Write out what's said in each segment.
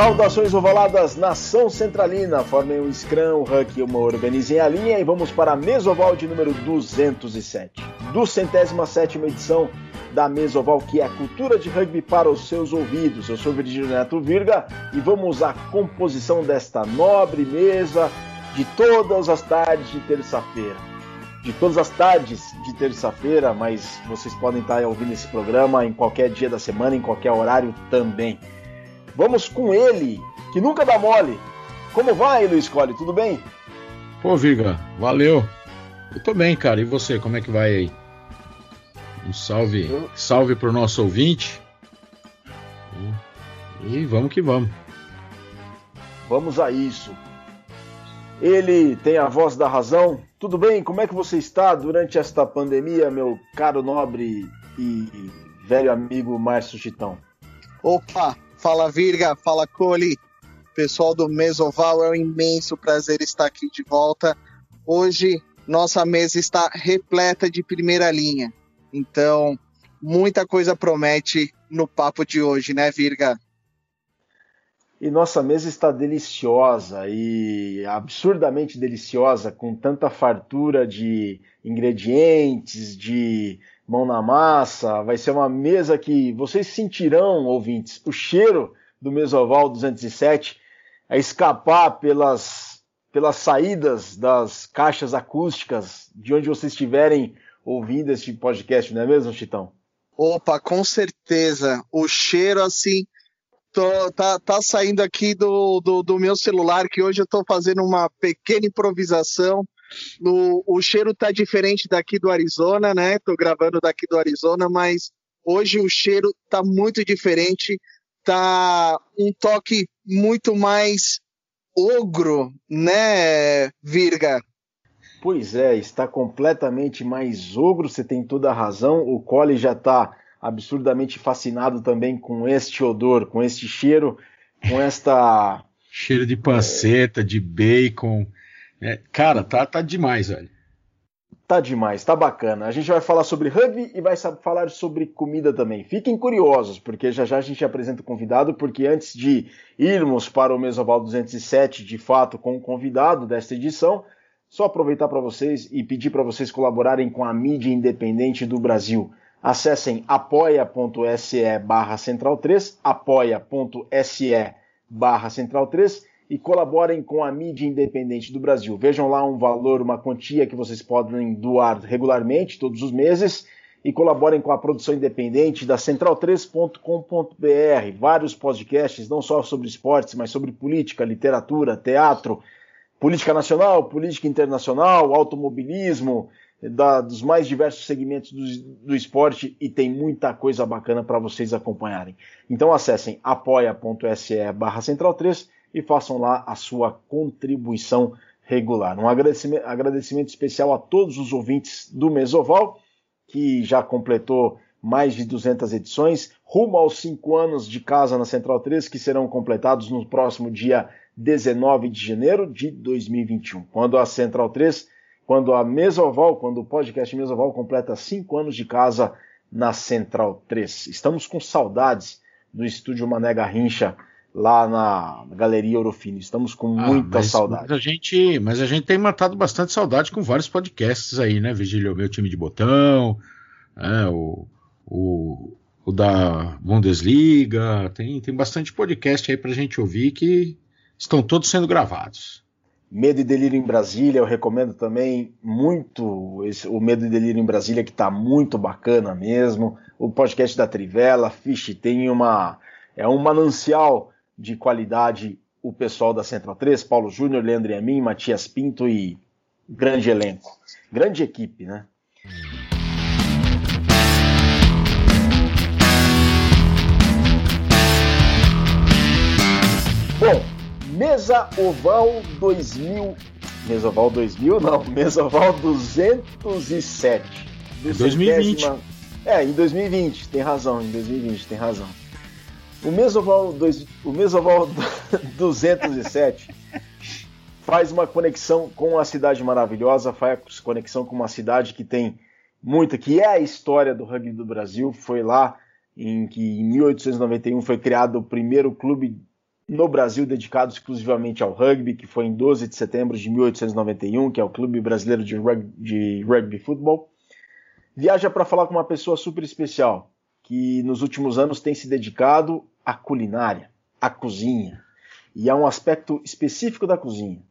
Saudações ovaladas, nação centralina, formem um scrum, um huck e uma organizem a linha e vamos para a Mesoval de número 207. Do centésima sétima edição da Mesoval, que é a cultura de rugby para os seus ouvidos. Eu sou Virgílio Neto Virga e vamos à composição desta nobre mesa de todas as tardes de terça-feira. De todas as tardes de terça-feira, mas vocês podem estar ouvindo esse programa em qualquer dia da semana, em qualquer horário também. Vamos com ele, que nunca dá mole. Como vai, Luiz Colli? Tudo bem? Pô, Viga, valeu. Eu tô bem, cara. E você, como é que vai aí? Um salve, Eu... salve pro nosso ouvinte. E vamos que vamos. Vamos a isso. Ele tem a voz da razão. Tudo bem? Como é que você está durante esta pandemia, meu caro nobre e velho amigo Márcio Chitão? Opa, Fala Virga, fala Cole, pessoal do Mesoval, é um imenso prazer estar aqui de volta. Hoje nossa mesa está repleta de primeira linha, então muita coisa promete no papo de hoje, né, Virga? E nossa mesa está deliciosa e absurdamente deliciosa, com tanta fartura de ingredientes, de mão na massa. Vai ser uma mesa que vocês sentirão, ouvintes, o cheiro do Mesoval 207 a escapar pelas, pelas saídas das caixas acústicas de onde vocês estiverem ouvindo este podcast, não é mesmo, Chitão? Opa, com certeza. O cheiro, assim, tô, tá, tá saindo aqui do, do, do meu celular, que hoje eu estou fazendo uma pequena improvisação no, o cheiro tá diferente daqui do Arizona, né? Tô gravando daqui do Arizona, mas hoje o cheiro tá muito diferente, tá um toque muito mais ogro, né, Virga? Pois é, está completamente mais ogro, você tem toda a razão. O Cole já está absurdamente fascinado também com este odor, com este cheiro, com esta. Cheiro de panceta, é... de bacon, é, cara, tá, tá demais, velho. Tá demais, tá bacana. A gente vai falar sobre rugby e vai falar sobre comida também. Fiquem curiosos, porque já já a gente apresenta o convidado, porque antes de irmos para o Mesoval 207, de fato, com o convidado desta edição, só aproveitar para vocês e pedir para vocês colaborarem com a mídia independente do Brasil. Acessem apoia.se barra central 3, apoia.se barra central 3 e colaborem com a mídia independente do Brasil. Vejam lá um valor, uma quantia que vocês podem doar regularmente, todos os meses, e colaborem com a produção independente da central3.com.br. Vários podcasts, não só sobre esportes, mas sobre política, literatura, teatro, política nacional, política internacional, automobilismo, da, dos mais diversos segmentos do, do, esporte e tem muita coisa bacana para vocês acompanharem. Então acessem apoia.se barra central 3 e façam lá a sua contribuição regular. Um agradecimento, agradecimento especial a todos os ouvintes do Mesoval, que já completou mais de 200 edições, rumo aos 5 anos de casa na Central 3, que serão completados no próximo dia 19 de janeiro de 2021, quando a Central 3, quando a Mesoval, quando o podcast Mesoval completa 5 anos de casa na Central 3. Estamos com saudades do estúdio Mané Garrincha lá na Galeria Orofino. Estamos com ah, muita mas, saudade. Mas a, gente, mas a gente tem matado bastante saudade com vários podcasts aí, né, Vigílio? Meu time de botão, é, o, o, o, da Bundesliga, tem, tem bastante podcast aí pra gente ouvir que estão todos sendo gravados. Medo e Delírio em Brasília, eu recomendo também muito esse, o Medo e Delírio em Brasília, que está muito bacana mesmo. O podcast da Trivela, Fish, tem uma. É um manancial de qualidade o pessoal da Central 3, Paulo Júnior, Leandro Yamin, Matias Pinto e grande elenco. Grande equipe, né? Bom, Mesa Oval 2000. Mesa Oval 2000? Não, Mesa Oval 207. 2020. É, em 2020, tem razão, em 2020, tem razão. O Mesoval, dois, o Mesoval 207 faz uma conexão com a cidade maravilhosa, faz conexão com uma cidade que tem muita, que é a história do rugby do Brasil. Foi lá em que em 1891 foi criado o primeiro clube no Brasil dedicado exclusivamente ao rugby, que foi em 12 de setembro de 1891, que é o Clube Brasileiro de Rugby, de rugby Futebol. Viaja para falar com uma pessoa super especial, que nos últimos anos tem se dedicado à culinária, à cozinha, e a um aspecto específico da cozinha.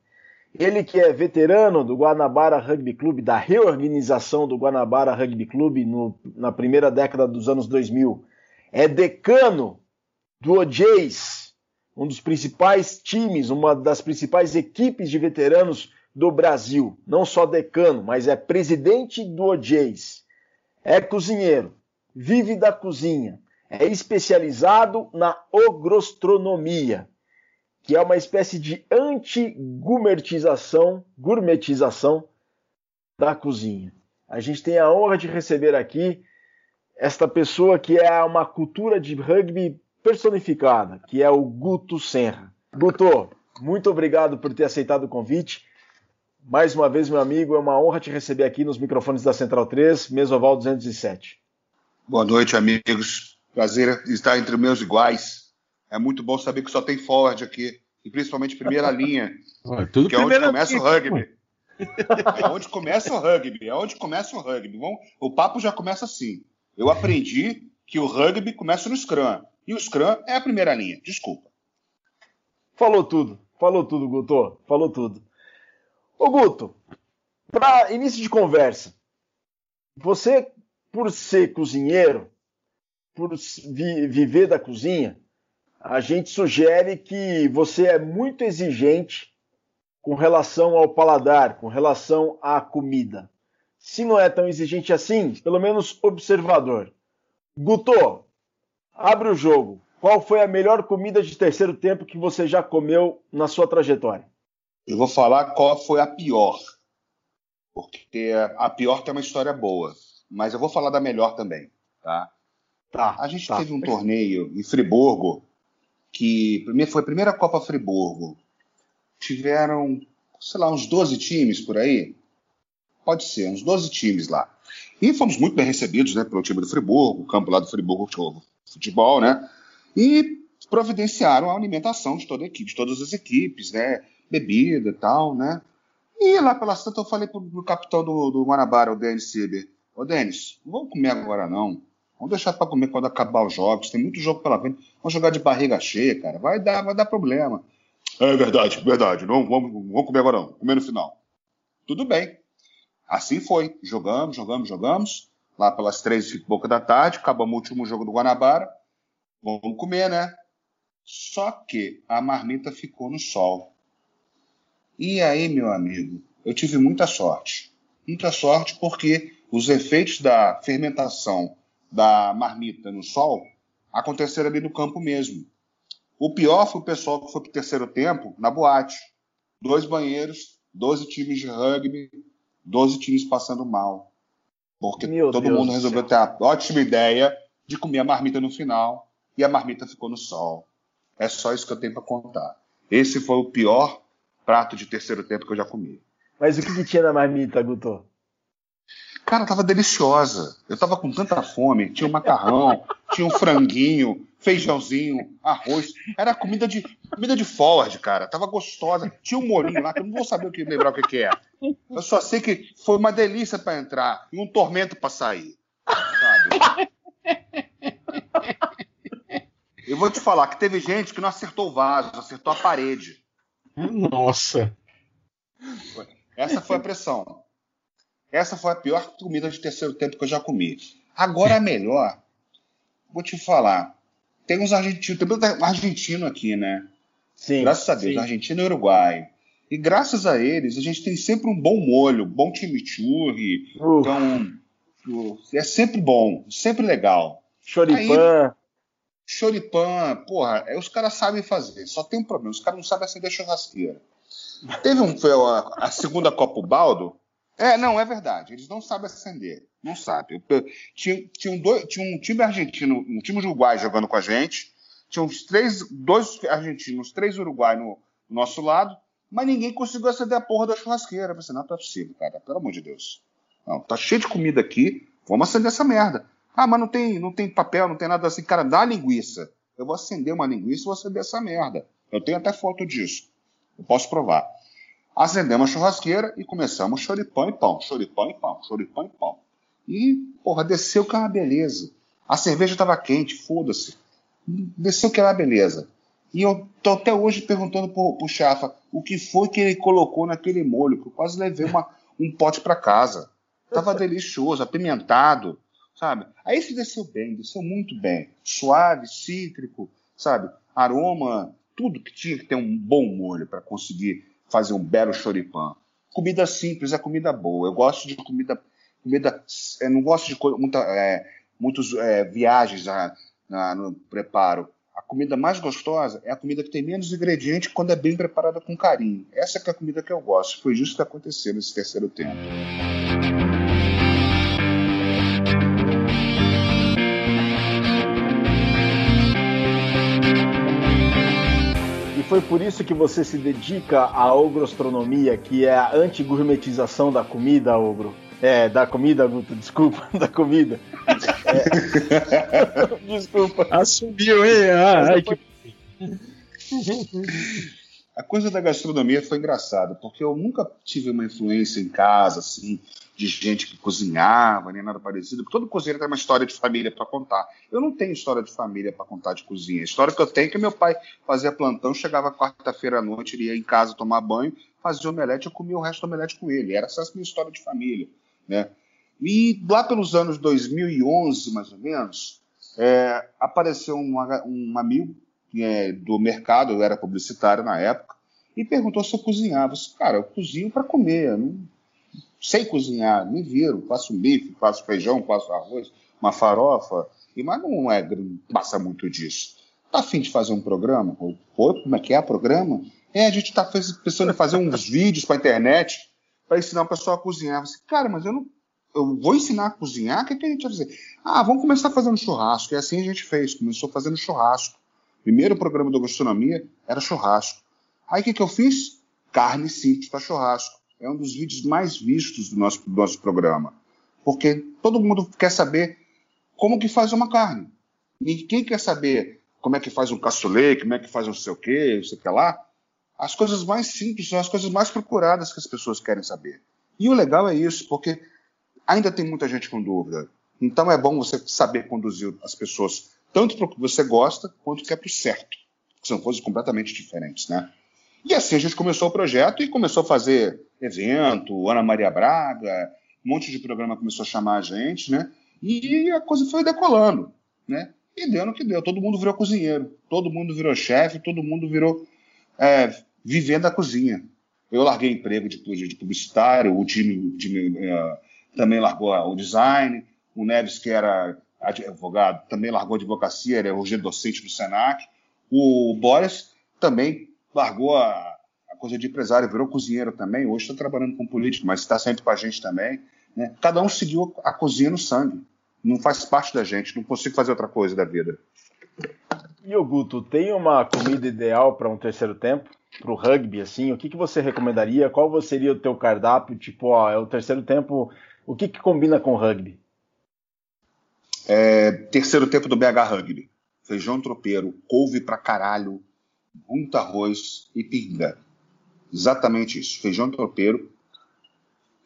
Ele que é veterano do Guanabara Rugby Clube, da reorganização do Guanabara Rugby Clube no, na primeira década dos anos 2000, é decano do OJs, um dos principais times, uma das principais equipes de veteranos do Brasil. Não só decano, mas é presidente do OJs. É cozinheiro, vive da cozinha, é especializado na ogrostronomia que é uma espécie de anti-gourmetização, gourmetização da cozinha. A gente tem a honra de receber aqui esta pessoa que é uma cultura de rugby personificada, que é o Guto Senra. Guto, muito obrigado por ter aceitado o convite. Mais uma vez, meu amigo, é uma honra te receber aqui nos microfones da Central 3, Mesoval 207. Boa noite, amigos. Prazer estar entre meus iguais. É muito bom saber que só tem Ford aqui, e principalmente primeira linha, tudo que é onde começa linha, o rugby. É onde começa o rugby, é onde começa o rugby. Bom, o papo já começa assim. Eu aprendi que o rugby começa no Scrum, e o Scrum é a primeira linha. Desculpa. Falou tudo, falou tudo, Guto, falou tudo. Ô Guto, para início de conversa, você, por ser cozinheiro, por vi viver da cozinha, a gente sugere que você é muito exigente com relação ao paladar, com relação à comida. Se não é tão exigente assim, pelo menos observador. Guto, abre o jogo. Qual foi a melhor comida de terceiro tempo que você já comeu na sua trajetória? Eu vou falar qual foi a pior. Porque a pior tem uma história boa. Mas eu vou falar da melhor também. Tá? Tá, a gente tá. teve um torneio em Friburgo que foi a primeira Copa Friburgo. Tiveram, sei lá, uns 12 times por aí. Pode ser, uns 12 times lá. E fomos muito bem recebidos né, pelo time do Friburgo, o campo lá do Friburgo de futebol, né? E providenciaram a alimentação de toda a equipe, de todas as equipes, né? Bebida e tal, né? E lá pela Santa eu falei pro, pro capitão do, do Guanabara, o Denis Sieber, ô Denis, não vamos comer agora não. Vamos deixar para comer quando acabar os jogos. Tem muito jogo pela frente. Vamos jogar de barriga cheia, cara. Vai dar, vai dar problema. É verdade, verdade. Não vamos, vamos comer agora não. Comer no final. Tudo bem. Assim foi. Jogamos, jogamos, jogamos. Lá pelas três e pouca da tarde, acabamos o último jogo do Guanabara. Vamos comer, né? Só que a marmita ficou no sol. E aí, meu amigo, eu tive muita sorte. Muita sorte porque os efeitos da fermentação da marmita no sol aconteceram ali no campo mesmo. O pior foi o pessoal que foi para o terceiro tempo na boate. Dois banheiros, 12 times de rugby, 12 times passando mal. Porque Meu todo Deus mundo resolveu ter a ótima ideia de comer a marmita no final e a marmita ficou no sol. É só isso que eu tenho para contar. Esse foi o pior prato de terceiro tempo que eu já comi. Mas o que, que tinha na marmita, Guto? Cara, tava deliciosa. Eu tava com tanta fome. Tinha um macarrão, tinha um franguinho, feijãozinho, arroz. Era comida de comida de Ford, cara. Tava gostosa. Tinha um molinho lá que eu não vou saber o que lembrar o que, que é. Eu só sei que foi uma delícia para entrar e um tormento para sair. Sabe? Eu vou te falar que teve gente que não acertou o vaso, acertou a parede. Nossa. Essa foi a pressão. Essa foi a pior comida de terceiro tempo que eu já comi. Agora a melhor, vou te falar. Tem uns argentinos, tem muito argentino aqui, né? Sim. Graças a Deus, sim. Argentina e Uruguai. E graças a eles, a gente tem sempre um bom molho, bom chimichurri. Uh. Então, é sempre bom, sempre legal. Choripan. choripan, porra, é, os caras sabem fazer. Só tem um problema, os caras não sabem acender churrasqueira. Teve um, foi a, a segunda Copa Baldo, é, não, é verdade. Eles não sabem acender. Não sabem. Tinha, tinha, um, dois, tinha um time argentino, um time uruguai jogando com a gente. Tinha uns três, dois argentinos, três uruguai no, no nosso lado, mas ninguém conseguiu acender a porra da churrasqueira. Eu pensei, não, não é possível, cara. Pelo amor de Deus. Não, tá cheio de comida aqui. Vamos acender essa merda. Ah, mas não tem, não tem papel, não tem nada assim. Cara, dá linguiça. Eu vou acender uma linguiça e vou acender essa merda. Eu tenho até foto disso. Eu posso provar. Acendemos a churrasqueira e começamos choripão e pão, choripão e pão, choripão e pão. E, porra, desceu que é uma beleza. A cerveja estava quente, foda-se. Desceu que era uma beleza. E eu tô até hoje perguntando pro, pro Chafa o que foi que ele colocou naquele molho, que eu quase levei uma, um pote para casa. Tava delicioso, apimentado, sabe? Aí se desceu bem, desceu muito bem. Suave, cítrico, sabe? Aroma, tudo que tinha que ter um bom molho para conseguir fazer um belo choripã. Comida simples é comida boa. Eu gosto de comida. comida eu não gosto de muita, é, muitas é, viagens na, na, no preparo. A comida mais gostosa é a comida que tem menos ingrediente quando é bem preparada com carinho. Essa é a comida que eu gosto. Foi justo que aconteceu nesse terceiro tempo. Foi por isso que você se dedica à ogrostronomia, que é a anti-gourmetização da comida, ogro? É, da comida, Guto, desculpa, da comida. É. desculpa. Assumiu, hein? Ah, ai, que... A coisa da gastronomia foi engraçada, porque eu nunca tive uma influência em casa, assim, de gente que cozinhava, nem nada parecido. Todo cozinheiro tem uma história de família para contar. Eu não tenho história de família para contar de cozinha. A história que eu tenho é que meu pai fazia plantão, chegava quarta-feira à noite, ele ia em casa tomar banho, fazia omelete, eu comia o resto do omelete com ele. Era essa minha história de família, né? E lá pelos anos 2011, mais ou menos, é, apareceu um, um amigo é, do mercado, eu era publicitário na época, e perguntou se eu cozinhava. Eu disse, cara, eu cozinho para comer, não sei cozinhar, me viro, faço um bife, faço feijão, faço arroz, uma farofa, e mas não é passa muito disso. Tá afim de fazer um programa? Pô, como é que é o programa? É, a gente tá pensando em fazer uns vídeos para internet para ensinar o pessoal a cozinhar. Você, cara, mas eu não. Eu vou ensinar a cozinhar? O que, que a gente vai fazer? Ah, vamos começar fazendo churrasco. E assim a gente fez. Começou fazendo churrasco. Primeiro programa da gastronomia era churrasco. Aí o que, que eu fiz? Carne simples para churrasco é um dos vídeos mais vistos do nosso, do nosso programa. Porque todo mundo quer saber como que faz uma carne. Ninguém quer saber como é que faz um cassoulet, como é que faz um sei o quê, não sei o que lá. As coisas mais simples são as coisas mais procuradas que as pessoas querem saber. E o legal é isso, porque ainda tem muita gente com dúvida. Então é bom você saber conduzir as pessoas tanto para o que você gosta, quanto que é para o certo. Que são coisas completamente diferentes, né? E assim a gente começou o projeto e começou a fazer evento, Ana Maria Braga, um monte de programa começou a chamar a gente, né? E a coisa foi decolando, né? E deu no que deu. Todo mundo virou cozinheiro, todo mundo virou chefe, todo mundo virou é, vivendo a cozinha. Eu larguei emprego de, de publicitário, o time, uh, também largou o design, o Neves, que era advogado, também largou a advocacia, é hoje docente do Senac. O Boris também largou a, coisa de empresário, virou cozinheiro também, hoje está trabalhando com político, mas está sempre com a gente também. Né? Cada um seguiu a cozinha no sangue. Não faz parte da gente, não consigo fazer outra coisa da vida. E o Guto, tem uma comida ideal para um terceiro tempo? Para o rugby, assim? O que, que você recomendaria? Qual seria o teu cardápio? Tipo, ó, é o terceiro tempo, o que, que combina com rugby? É, terceiro tempo do BH Rugby. Feijão tropeiro, couve pra caralho, muito arroz e pinga. Exatamente isso. Feijão tropeiro,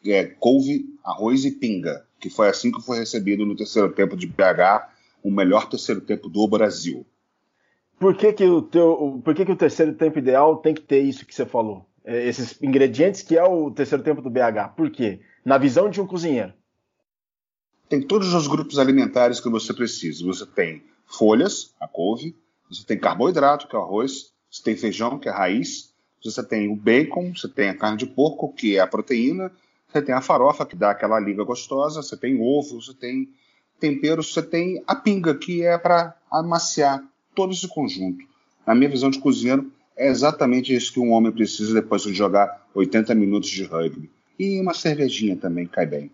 é, couve, arroz e pinga. Que foi assim que foi recebido no terceiro tempo de BH, o melhor terceiro tempo do Brasil. Por que, que, o, teu, por que, que o terceiro tempo ideal tem que ter isso que você falou? É, esses ingredientes que é o terceiro tempo do BH. Por quê? Na visão de um cozinheiro. Tem todos os grupos alimentares que você precisa. Você tem folhas, a couve, você tem carboidrato, que é o arroz, você tem feijão, que é a raiz, você tem o bacon, você tem a carne de porco, que é a proteína, você tem a farofa, que dá aquela liga gostosa, você tem ovo, você tem temperos, você tem a pinga, que é para amaciar todo esse conjunto. Na minha visão de cozinheiro, é exatamente isso que um homem precisa depois de jogar 80 minutos de rugby. E uma cervejinha também cai bem.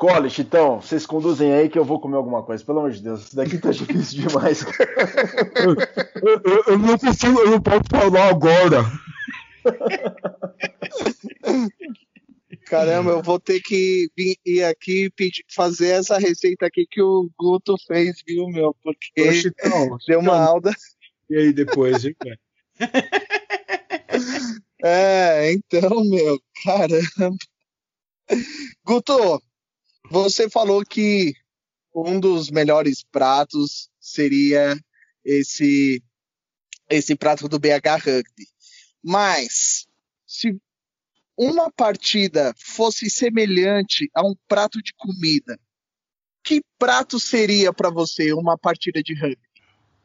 Cole, Chitão, vocês conduzem aí que eu vou comer alguma coisa. Pelo amor de Deus, isso daqui tá difícil demais. eu, eu, eu, não consigo, eu não posso falar agora. Caramba, eu vou ter que vir ir aqui pedir, fazer essa receita aqui que o Guto fez, viu, meu? Porque Ô, Chitão, deu uma aula. E aí depois, hein, cara? é, então, meu, caramba. Guto, você falou que um dos melhores pratos seria esse esse prato do BH Rugby. Mas se uma partida fosse semelhante a um prato de comida, que prato seria para você uma partida de rugby?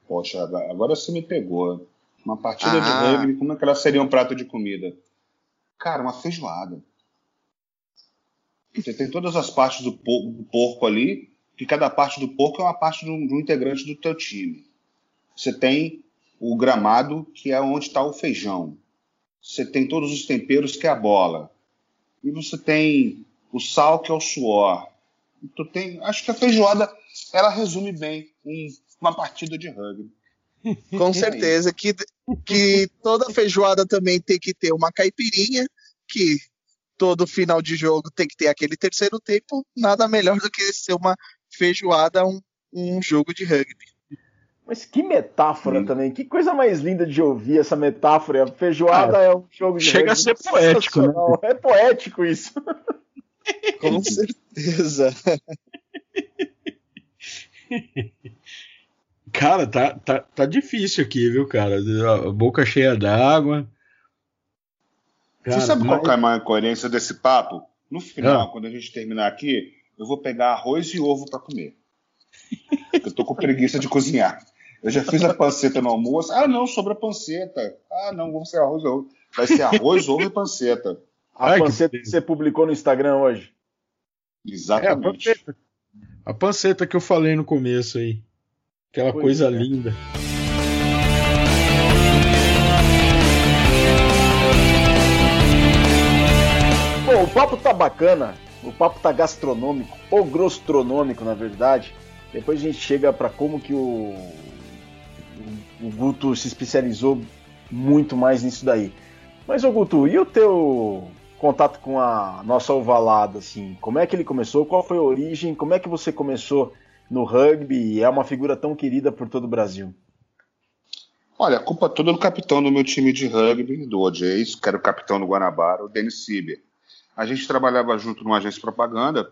Poxa, agora você me pegou. Uma partida ah. de rugby, como é que ela seria um prato de comida? Cara, uma feijoada. Você tem todas as partes do, por do porco ali, que cada parte do porco é uma parte de um, de um integrante do teu time. Você tem o gramado, que é onde está o feijão. Você tem todos os temperos, que é a bola. E você tem o sal, que é o suor. Tu tem, acho que a feijoada ela resume bem um, uma partida de rugby. Com certeza que, que toda feijoada também tem que ter uma caipirinha, que todo final de jogo tem que ter aquele terceiro tempo. Nada melhor do que ser uma feijoada, um, um jogo de rugby. Mas que metáfora Sim. também, que coisa mais linda de ouvir essa metáfora. A feijoada é, é um jogo de Chega a ser poético, né? É poético isso. Com certeza. Cara, tá, tá, tá difícil aqui, viu, cara? A boca cheia d'água. Você sabe mas... qual é a maior coerência desse papo? No final, ah. quando a gente terminar aqui, eu vou pegar arroz e ovo para comer. Eu tô com preguiça de cozinhar. Eu já fiz a panceta no almoço. Ah, não, sobra panceta. Ah, não, vamos ser arroz e ovo. Vai ser arroz, ovo e panceta. A Ai, panceta que... que você publicou no Instagram hoje. Exatamente. É, a, panceta. a, panceta. que eu falei no começo aí. Aquela pois coisa é. linda. Papo tá bacana. O papo tá gastronômico, ou grostronômico, na verdade. Depois a gente chega para como que o o Guto se especializou muito mais nisso daí. Mas, ô Guto, e o teu contato com a nossa ovalada, assim? Como é que ele começou? Qual foi a origem? Como é que você começou no rugby e é uma figura tão querida por todo o Brasil? Olha, a culpa toda é do capitão do meu time de rugby, do OJs, que era o capitão do Guanabara, o Denis Sieber. A gente trabalhava junto numa agência de propaganda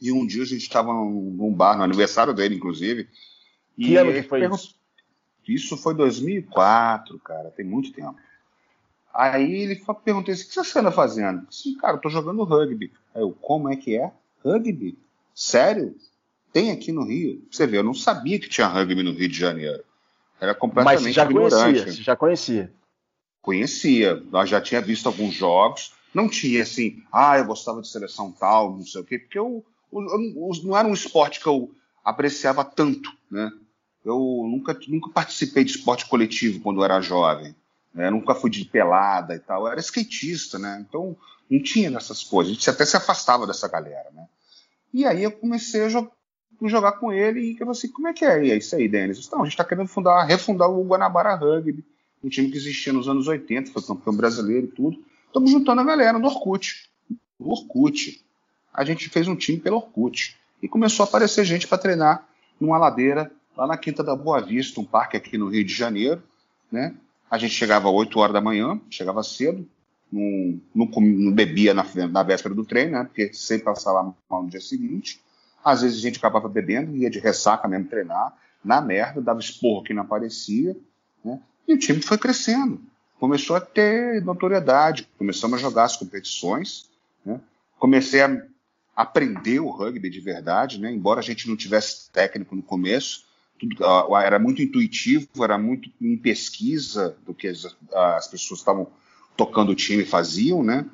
e um dia a gente estava num bar, no aniversário dele, inclusive. Que ano que foi isso? Isso foi 2004, cara, tem muito tempo. Aí ele perguntou assim: o que você anda fazendo? Eu disse, cara, eu tô jogando rugby. Aí eu, como é que é? Rugby? Sério? Tem aqui no Rio? Você vê, eu não sabia que tinha rugby no Rio de Janeiro. Era completamente Mas você já ignorante. Conhecia, você já conhecia? Conhecia. Nós já tinha visto alguns jogos. Não tinha assim, ah, eu gostava de seleção tal, não sei o quê, porque eu, eu, eu não era um esporte que eu apreciava tanto, né? Eu nunca, nunca participei de esporte coletivo quando eu era jovem. Né? Nunca fui de pelada e tal. Eu era skatista, né? Então não tinha nessas coisas. A gente até se afastava dessa galera, né? E aí eu comecei a jo jogar com ele e eu assim, como é que é? É isso aí, Denis? Então, a gente está querendo fundar, refundar o Guanabara Rugby, um time que existia nos anos 80, foi campeão brasileiro e tudo. Estamos juntando a galera no Orkut. No Orkut. A gente fez um time pelo Orkut. E começou a aparecer gente para treinar numa ladeira lá na Quinta da Boa Vista, um parque aqui no Rio de Janeiro, né? A gente chegava às 8 horas da manhã, chegava cedo, não, bebia na, na, véspera do treino, né? Porque sempre passava mal no dia seguinte. Às vezes a gente acabava bebendo, ia de ressaca mesmo treinar, na merda, dava esporro que não aparecia, né? E o time foi crescendo. Começou a ter notoriedade, começamos a jogar as competições, né? Comecei a aprender o rugby de verdade, né? Embora a gente não tivesse técnico no começo, tudo, era muito intuitivo, era muito em pesquisa do que as, as pessoas estavam tocando o time faziam, né?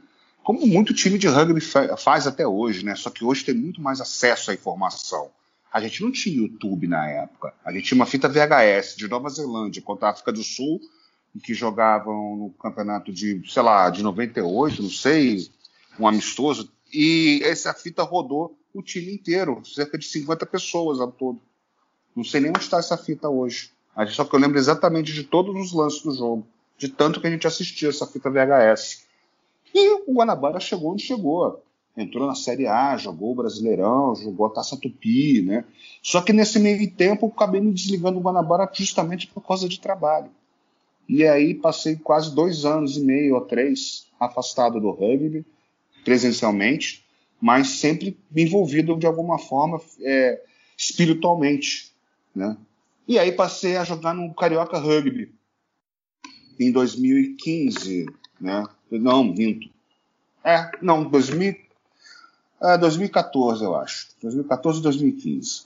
Como muito time de rugby faz até hoje, né? Só que hoje tem muito mais acesso à informação. A gente não tinha YouTube na época. A gente tinha uma fita VHS de Nova Zelândia contra a África do Sul, que jogavam no campeonato de, sei lá, de 98, não sei, um amistoso. E essa fita rodou o time inteiro, cerca de 50 pessoas ao todo. Não sei nem onde está essa fita hoje. Só que eu lembro exatamente de todos os lances do jogo. De tanto que a gente assistia essa fita VHS. E o Guanabara chegou onde chegou. Entrou na Série A, jogou o Brasileirão, jogou a Taça Tupi, né? Só que nesse meio tempo eu acabei me desligando do Guanabara justamente por causa de trabalho. E aí passei quase dois anos e meio ou três afastado do rugby, presencialmente, mas sempre envolvido de alguma forma é, espiritualmente, né? E aí passei a jogar no Carioca Rugby em 2015, né? Não, minto. É, não, 2000, é, 2014, eu acho. 2014 e 2015.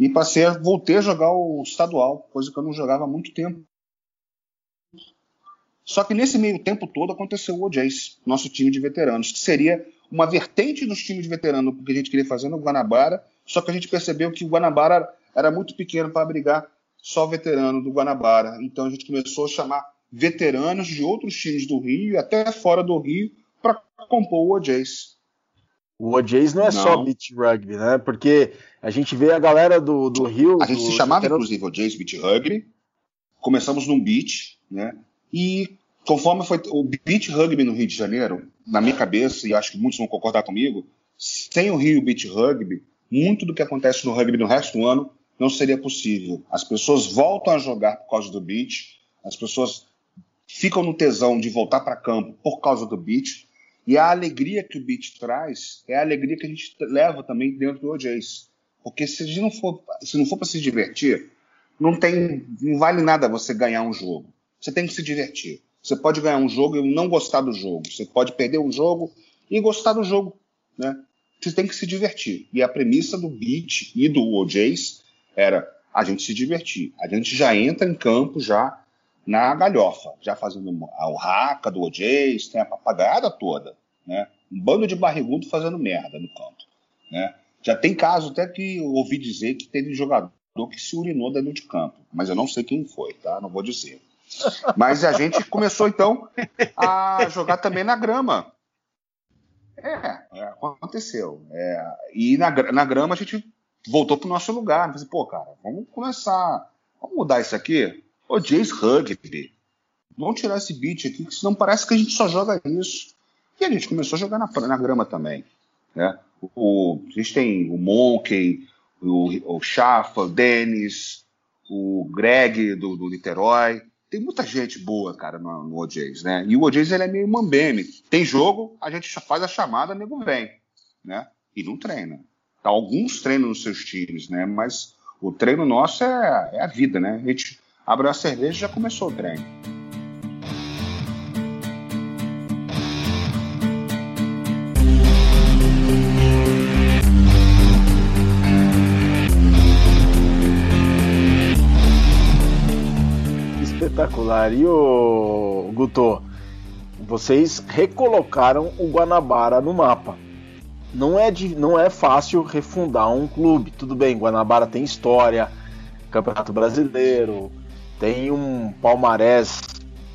E passei voltei a jogar o estadual, coisa que eu não jogava há muito tempo. Só que nesse meio tempo todo aconteceu o OJs, nosso time de veteranos, que seria uma vertente dos times de veteranos que a gente queria fazer no Guanabara, só que a gente percebeu que o Guanabara era muito pequeno para abrigar só veterano do Guanabara. Então a gente começou a chamar veteranos de outros times do Rio, até fora do Rio, para compor o OJs. O OJs não é não. só beach rugby, né? Porque a gente vê a galera do, do Rio. A gente do, se chamava, inclusive, OJs Beach Rugby. Começamos num beach, né? E conforme foi o beach rugby no Rio de Janeiro, na minha cabeça, e acho que muitos vão concordar comigo, sem o Rio Beach Rugby, muito do que acontece no rugby no resto do ano não seria possível. As pessoas voltam a jogar por causa do beach, as pessoas ficam no tesão de voltar para campo por causa do beach, e a alegria que o beach traz é a alegria que a gente leva também dentro do OJs. Porque se a gente não for, se não for para se divertir, não tem, não vale nada você ganhar um jogo. Você tem que se divertir. Você pode ganhar um jogo e não gostar do jogo. Você pode perder um jogo e gostar do jogo, né? Você tem que se divertir. E a premissa do Beat e do OJs era a gente se divertir. A gente já entra em campo já na galhofa, já fazendo o raca do OJs, tem a papagaiada toda, né? Um bando de barrigudo fazendo merda no campo, né? Já tem caso até que eu ouvi dizer que teve jogador que se urinou dentro de campo, mas eu não sei quem foi, tá? Não vou dizer. Mas a gente começou então a jogar também na grama. É, é aconteceu. É, e na, na grama a gente voltou pro nosso lugar. Falei, pô, cara, vamos começar. Vamos mudar isso aqui? Ô, Jace Rugby. Vamos tirar esse beat aqui, que senão parece que a gente só joga isso. E a gente começou a jogar na, na grama também. Né? O, a gente tem o Monkey, o, o Chafa, o Denis, o Greg do, do Niterói tem muita gente boa, cara, no, no OJs, né? E o OJs ele é meio mambeme. Tem jogo, a gente faz a chamada, nego vem, né? E não treina. Tá, alguns treinam nos seus times, né? Mas o treino nosso é, é a vida, né? A gente abre a cerveja e já começou o treino. Espetacular. E o Guto, vocês recolocaram o Guanabara no mapa. Não é, de, não é fácil refundar um clube. Tudo bem, Guanabara tem história, Campeonato Brasileiro, tem um palmarés,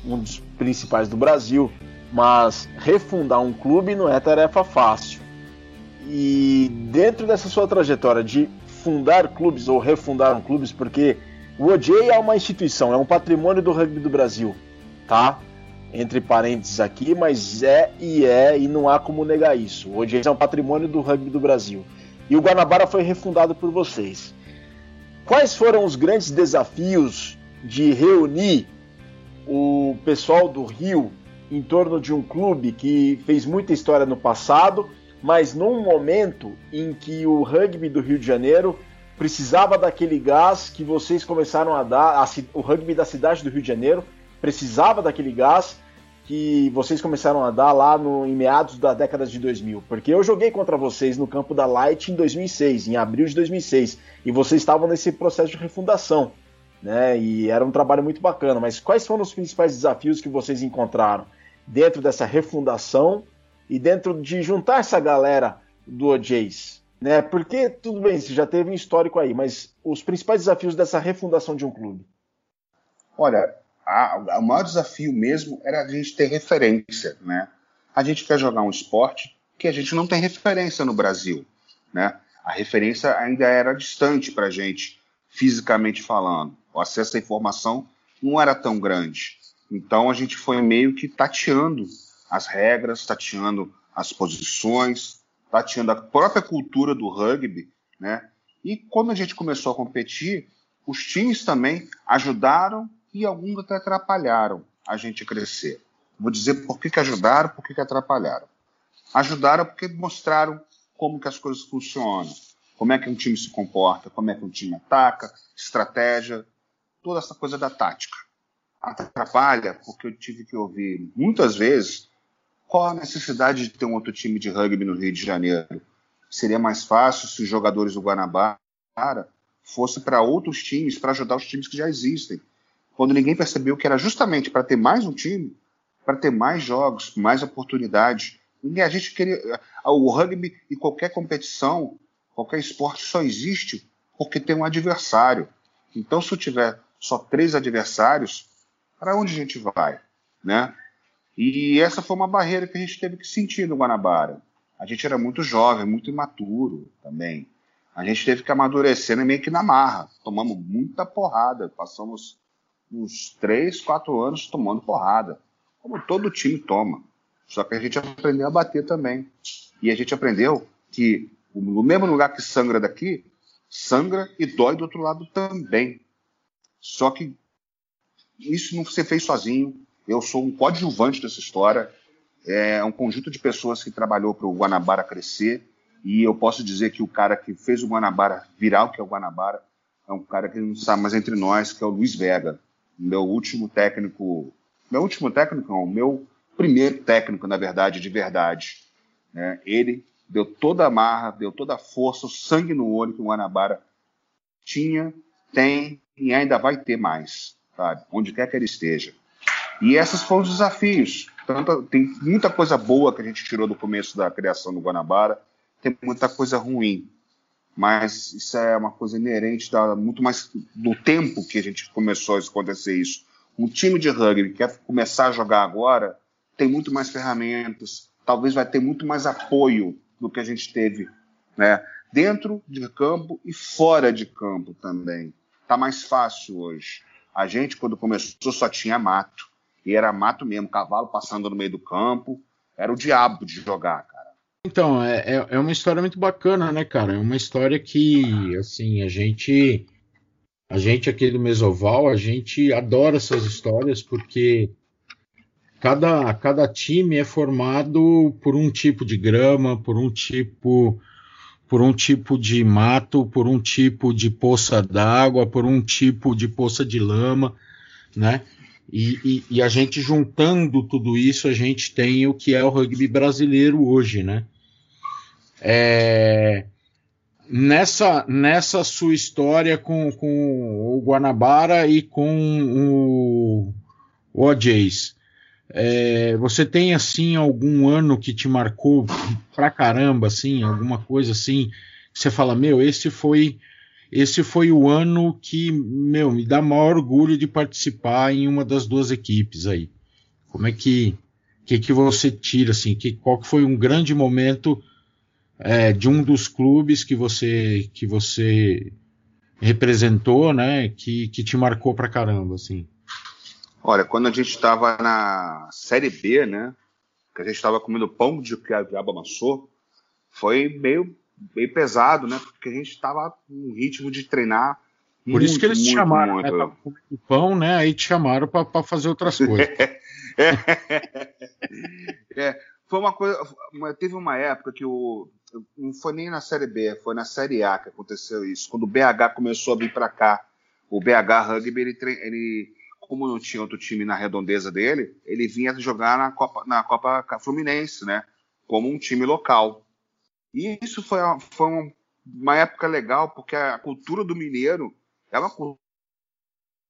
um dos principais do Brasil, mas refundar um clube não é tarefa fácil. E dentro dessa sua trajetória de fundar clubes ou refundar um clubes, porque o OJ é uma instituição, é um patrimônio do rugby do Brasil, tá? Entre parênteses aqui, mas é e é, e não há como negar isso. O OJ é um patrimônio do rugby do Brasil. E o Guanabara foi refundado por vocês. Quais foram os grandes desafios de reunir o pessoal do Rio em torno de um clube que fez muita história no passado, mas num momento em que o rugby do Rio de Janeiro precisava daquele gás que vocês começaram a dar, a, o rugby da cidade do Rio de Janeiro precisava daquele gás que vocês começaram a dar lá no, em meados da década de 2000. Porque eu joguei contra vocês no campo da Light em 2006, em abril de 2006, e vocês estavam nesse processo de refundação. Né? E era um trabalho muito bacana. Mas quais foram os principais desafios que vocês encontraram dentro dessa refundação e dentro de juntar essa galera do OJs? Né? Porque, tudo bem, você já teve um histórico aí, mas os principais desafios dessa refundação de um clube? Olha, a, o maior desafio mesmo era a gente ter referência, né? A gente quer jogar um esporte que a gente não tem referência no Brasil, né? A referência ainda era distante para a gente, fisicamente falando. O acesso à informação não era tão grande. Então a gente foi meio que tateando as regras, tateando as posições, tateando a própria cultura do rugby, né? E quando a gente começou a competir, os times também ajudaram e alguns até atrapalharam a gente crescer. Vou dizer por que, que ajudaram, por que, que atrapalharam. Ajudaram porque mostraram como que as coisas funcionam, como é que um time se comporta, como é que um time ataca, estratégia, toda essa coisa da tática. Atrapalha porque eu tive que ouvir muitas vezes qual a necessidade de ter um outro time de rugby no Rio de Janeiro. Seria mais fácil se os jogadores do Guanabara fossem para outros times para ajudar os times que já existem. Quando ninguém percebeu que era justamente para ter mais um time, para ter mais jogos, mais oportunidades. E a gente queria. O rugby e qualquer competição, qualquer esporte só existe porque tem um adversário. Então, se eu tiver só três adversários, para onde a gente vai? Né? E essa foi uma barreira que a gente teve que sentir no Guanabara. A gente era muito jovem, muito imaturo também. A gente teve que amadurecer meio que na marra. Tomamos muita porrada. Passamos uns três, quatro anos tomando porrada. Como todo time toma. Só que a gente aprendeu a bater também. E a gente aprendeu que no mesmo lugar que sangra daqui, sangra e dói do outro lado também. Só que isso não se fez sozinho. Eu sou um coadjuvante dessa história. É um conjunto de pessoas que trabalhou para o Guanabara crescer. E eu posso dizer que o cara que fez o Guanabara virar o que é o Guanabara é um cara que não está mais entre nós, que é o Luiz Vega, meu último técnico. Meu último técnico, não, meu primeiro técnico, na verdade, de verdade. Né? Ele deu toda a marra, deu toda a força, o sangue no olho que o Guanabara tinha, tem e ainda vai ter mais, sabe? Onde quer que ele esteja. E esses foram os desafios. Tanto, tem muita coisa boa que a gente tirou do começo da criação do Guanabara, tem muita coisa ruim. Mas isso é uma coisa inerente da, muito mais do tempo que a gente começou a acontecer isso. Um time de rugby que quer começar a jogar agora tem muito mais ferramentas, talvez vai ter muito mais apoio do que a gente teve, né? Dentro de campo e fora de campo também. Tá mais fácil hoje. A gente, quando começou, só tinha mato. E era mato mesmo, cavalo passando no meio do campo. Era o diabo de jogar, cara. Então, é, é, é uma história muito bacana, né, cara? É uma história que, assim, a gente. A gente aqui do Mesoval, a gente adora essas histórias porque cada, cada time é formado por um tipo de grama, por um tipo por um tipo de mato, por um tipo de poça d'água, por um tipo de poça de lama, né? E, e, e, a gente juntando tudo isso, a gente tem o que é o rugby brasileiro hoje, né? É, nessa, nessa sua história com, com o Guanabara e com o, o OJs, é, você tem assim algum ano que te marcou pra caramba, assim, alguma coisa assim, que você fala, meu, esse foi esse foi o ano que, meu, me dá maior orgulho de participar em uma das duas equipes aí. Como é que que, que você tira assim? Que, qual que foi um grande momento é, de um dos clubes que você que você representou, né? Que, que te marcou pra caramba, assim? Olha, quando a gente estava na Série B, né? Que a gente estava comendo pão de que a diabo amassou, foi meio, meio pesado, né? Porque a gente estava num ritmo de treinar. Por muito, isso que eles te chamaram, muito. né? comendo pão, né? Aí te chamaram para fazer outras coisas. é, foi uma coisa. Teve uma época que o. Não foi nem na Série B, foi na Série A que aconteceu isso. Quando o BH começou a vir para cá, o BH Rugby, ele, ele como não tinha outro time na redondeza dele, ele vinha jogar na Copa, na Copa Fluminense, né? Como um time local. E isso foi, foi uma época legal, porque a cultura do mineiro é uma cultura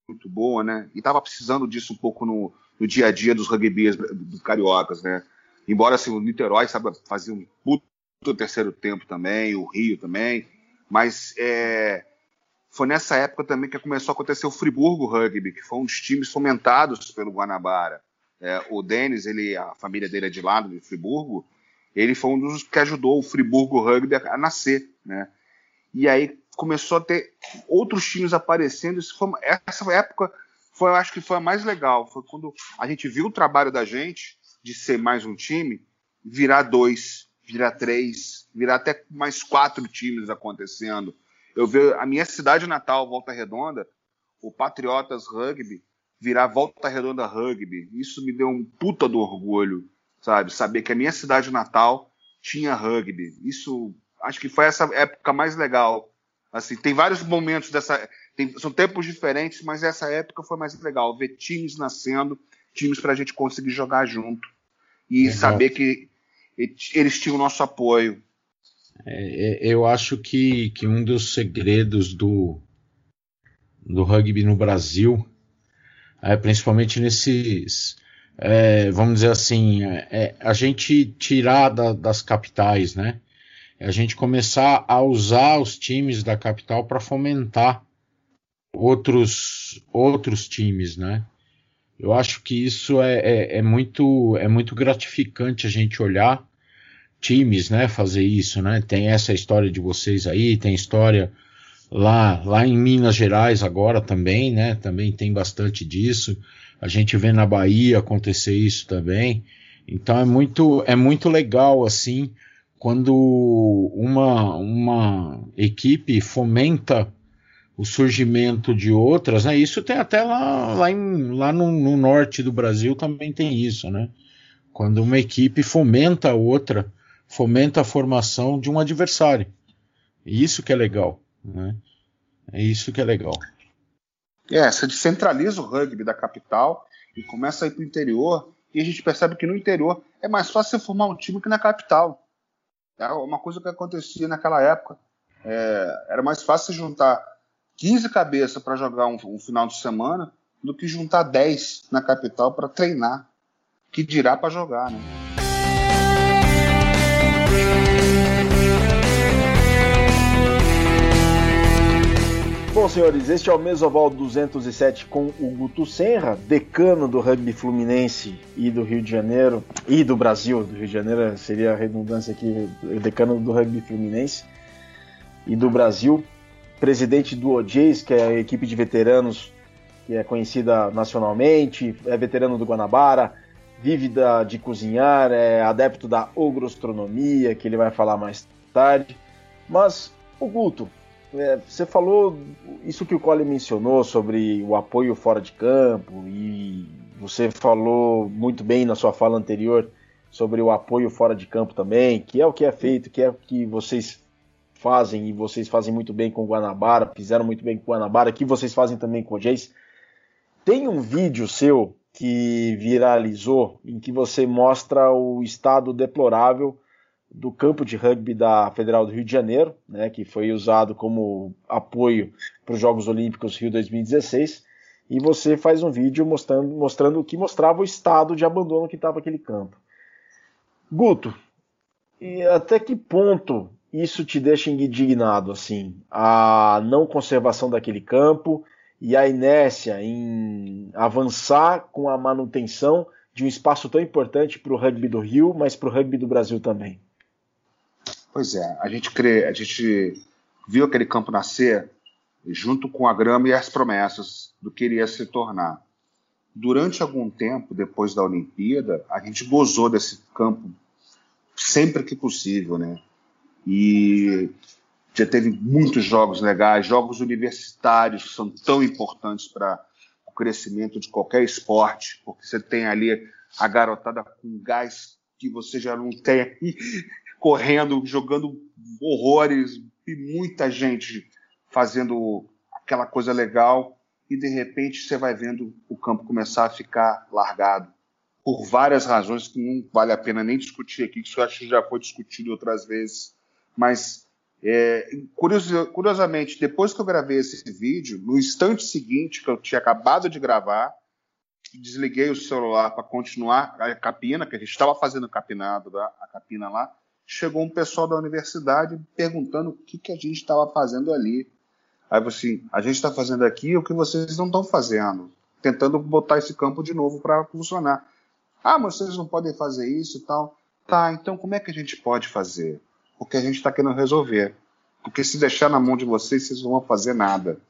muito boa, né? E estava precisando disso um pouco no, no, dia a dia dos rugbyers do cariocas, né? Embora assim, o Niterói sabe, fazia um puto terceiro tempo também, o Rio também, mas é, foi nessa época também que começou a acontecer o Friburgo Rugby, que foi um dos times fomentados pelo Guanabara. É, o Denis, ele, a família dele é de lá, de Friburgo, ele foi um dos que ajudou o Friburgo Rugby a, nascer, né? E aí começou a ter outros times aparecendo. Foi, essa época foi, eu acho que foi a mais legal. Foi quando a gente viu o trabalho da gente de ser mais um time, virar dois, virar três, virar até mais quatro times acontecendo eu vejo a minha cidade natal, Volta Redonda, o Patriotas Rugby, virar Volta Redonda Rugby. Isso me deu um puta do orgulho, sabe? Saber que a minha cidade natal tinha rugby. Isso acho que foi essa época mais legal. Assim, tem vários momentos dessa. Tem, são tempos diferentes, mas essa época foi mais legal. Ver times nascendo, times para a gente conseguir jogar junto. E saber que eles tinham o nosso apoio. É, é, eu acho que, que um dos segredos do, do rugby no Brasil, é, principalmente nesses, é, vamos dizer assim, é, a gente tirar da, das capitais, né? É a gente começar a usar os times da capital para fomentar outros outros times, né? Eu acho que isso é, é, é, muito é muito gratificante a gente olhar times, né? Fazer isso, né? Tem essa história de vocês aí, tem história lá lá em Minas Gerais agora também, né? Também tem bastante disso. A gente vê na Bahia acontecer isso também. Então é muito é muito legal assim quando uma, uma equipe fomenta o surgimento de outras, né? Isso tem até lá, lá, em, lá no, no, norte do Brasil também tem isso, né? Quando uma equipe fomenta a outra, fomenta a formação de um adversário. Isso que é legal, né? É isso que é legal. É, você descentraliza o rugby da capital e começa a ir para o interior, e a gente percebe que no interior é mais fácil formar um time que na capital. É uma coisa que acontecia naquela época. É, era mais fácil juntar 15 cabeças para jogar um, um, final de semana do que juntar 10 na capital para treinar. Que dirá para jogar, né? Bom, senhores, este é o Mesoval 207 com o Guto Senra, decano do rugby fluminense e do Rio de Janeiro, e do Brasil, do Rio de Janeiro seria a redundância aqui, decano do rugby fluminense e do Brasil, presidente do OJs, que é a equipe de veteranos que é conhecida nacionalmente, é veterano do Guanabara, vive da, de cozinhar, é adepto da ogrostronomia, que ele vai falar mais tarde. Mas, o Guto, é, você falou isso que o Cole mencionou sobre o apoio fora de campo e você falou muito bem na sua fala anterior sobre o apoio fora de campo também, que é o que é feito, que é o que vocês fazem e vocês fazem muito bem com o Guanabara, fizeram muito bem com o Guanabara, que vocês fazem também com o Jace. Tem um vídeo seu que viralizou em que você mostra o estado deplorável do campo de rugby da Federal do Rio de Janeiro, né, que foi usado como apoio para os Jogos Olímpicos Rio 2016, e você faz um vídeo mostrando, mostrando que mostrava o estado de abandono que estava aquele campo. Guto, e até que ponto isso te deixa indignado, assim, a não conservação daquele campo e a inércia em avançar com a manutenção de um espaço tão importante para o rugby do Rio, mas para o rugby do Brasil também? Pois é, a gente crê, a gente viu aquele campo nascer junto com a grama e as promessas do que ele ia se tornar. Durante algum tempo, depois da Olimpíada, a gente gozou desse campo sempre que possível, né? E já teve muitos jogos legais, jogos universitários que são tão importantes para o crescimento de qualquer esporte, porque você tem ali a garotada com gás que você já não tem correndo, jogando horrores e muita gente fazendo aquela coisa legal e de repente você vai vendo o campo começar a ficar largado. Por várias razões que não vale a pena nem discutir aqui, que isso eu acho que já foi discutido outras vezes, mas é, curiosamente, depois que eu gravei esse vídeo, no instante seguinte que eu tinha acabado de gravar, desliguei o celular para continuar a capina, que a gente estava fazendo capinado, a capina lá, chegou um pessoal da universidade perguntando o que, que a gente estava fazendo ali. Aí assim, a gente está fazendo aqui o que vocês não estão fazendo, tentando botar esse campo de novo para funcionar. Ah, mas vocês não podem fazer isso e tal. Tá, então como é que a gente pode fazer? Porque a gente está querendo resolver. Porque se deixar na mão de vocês, vocês não vão fazer nada.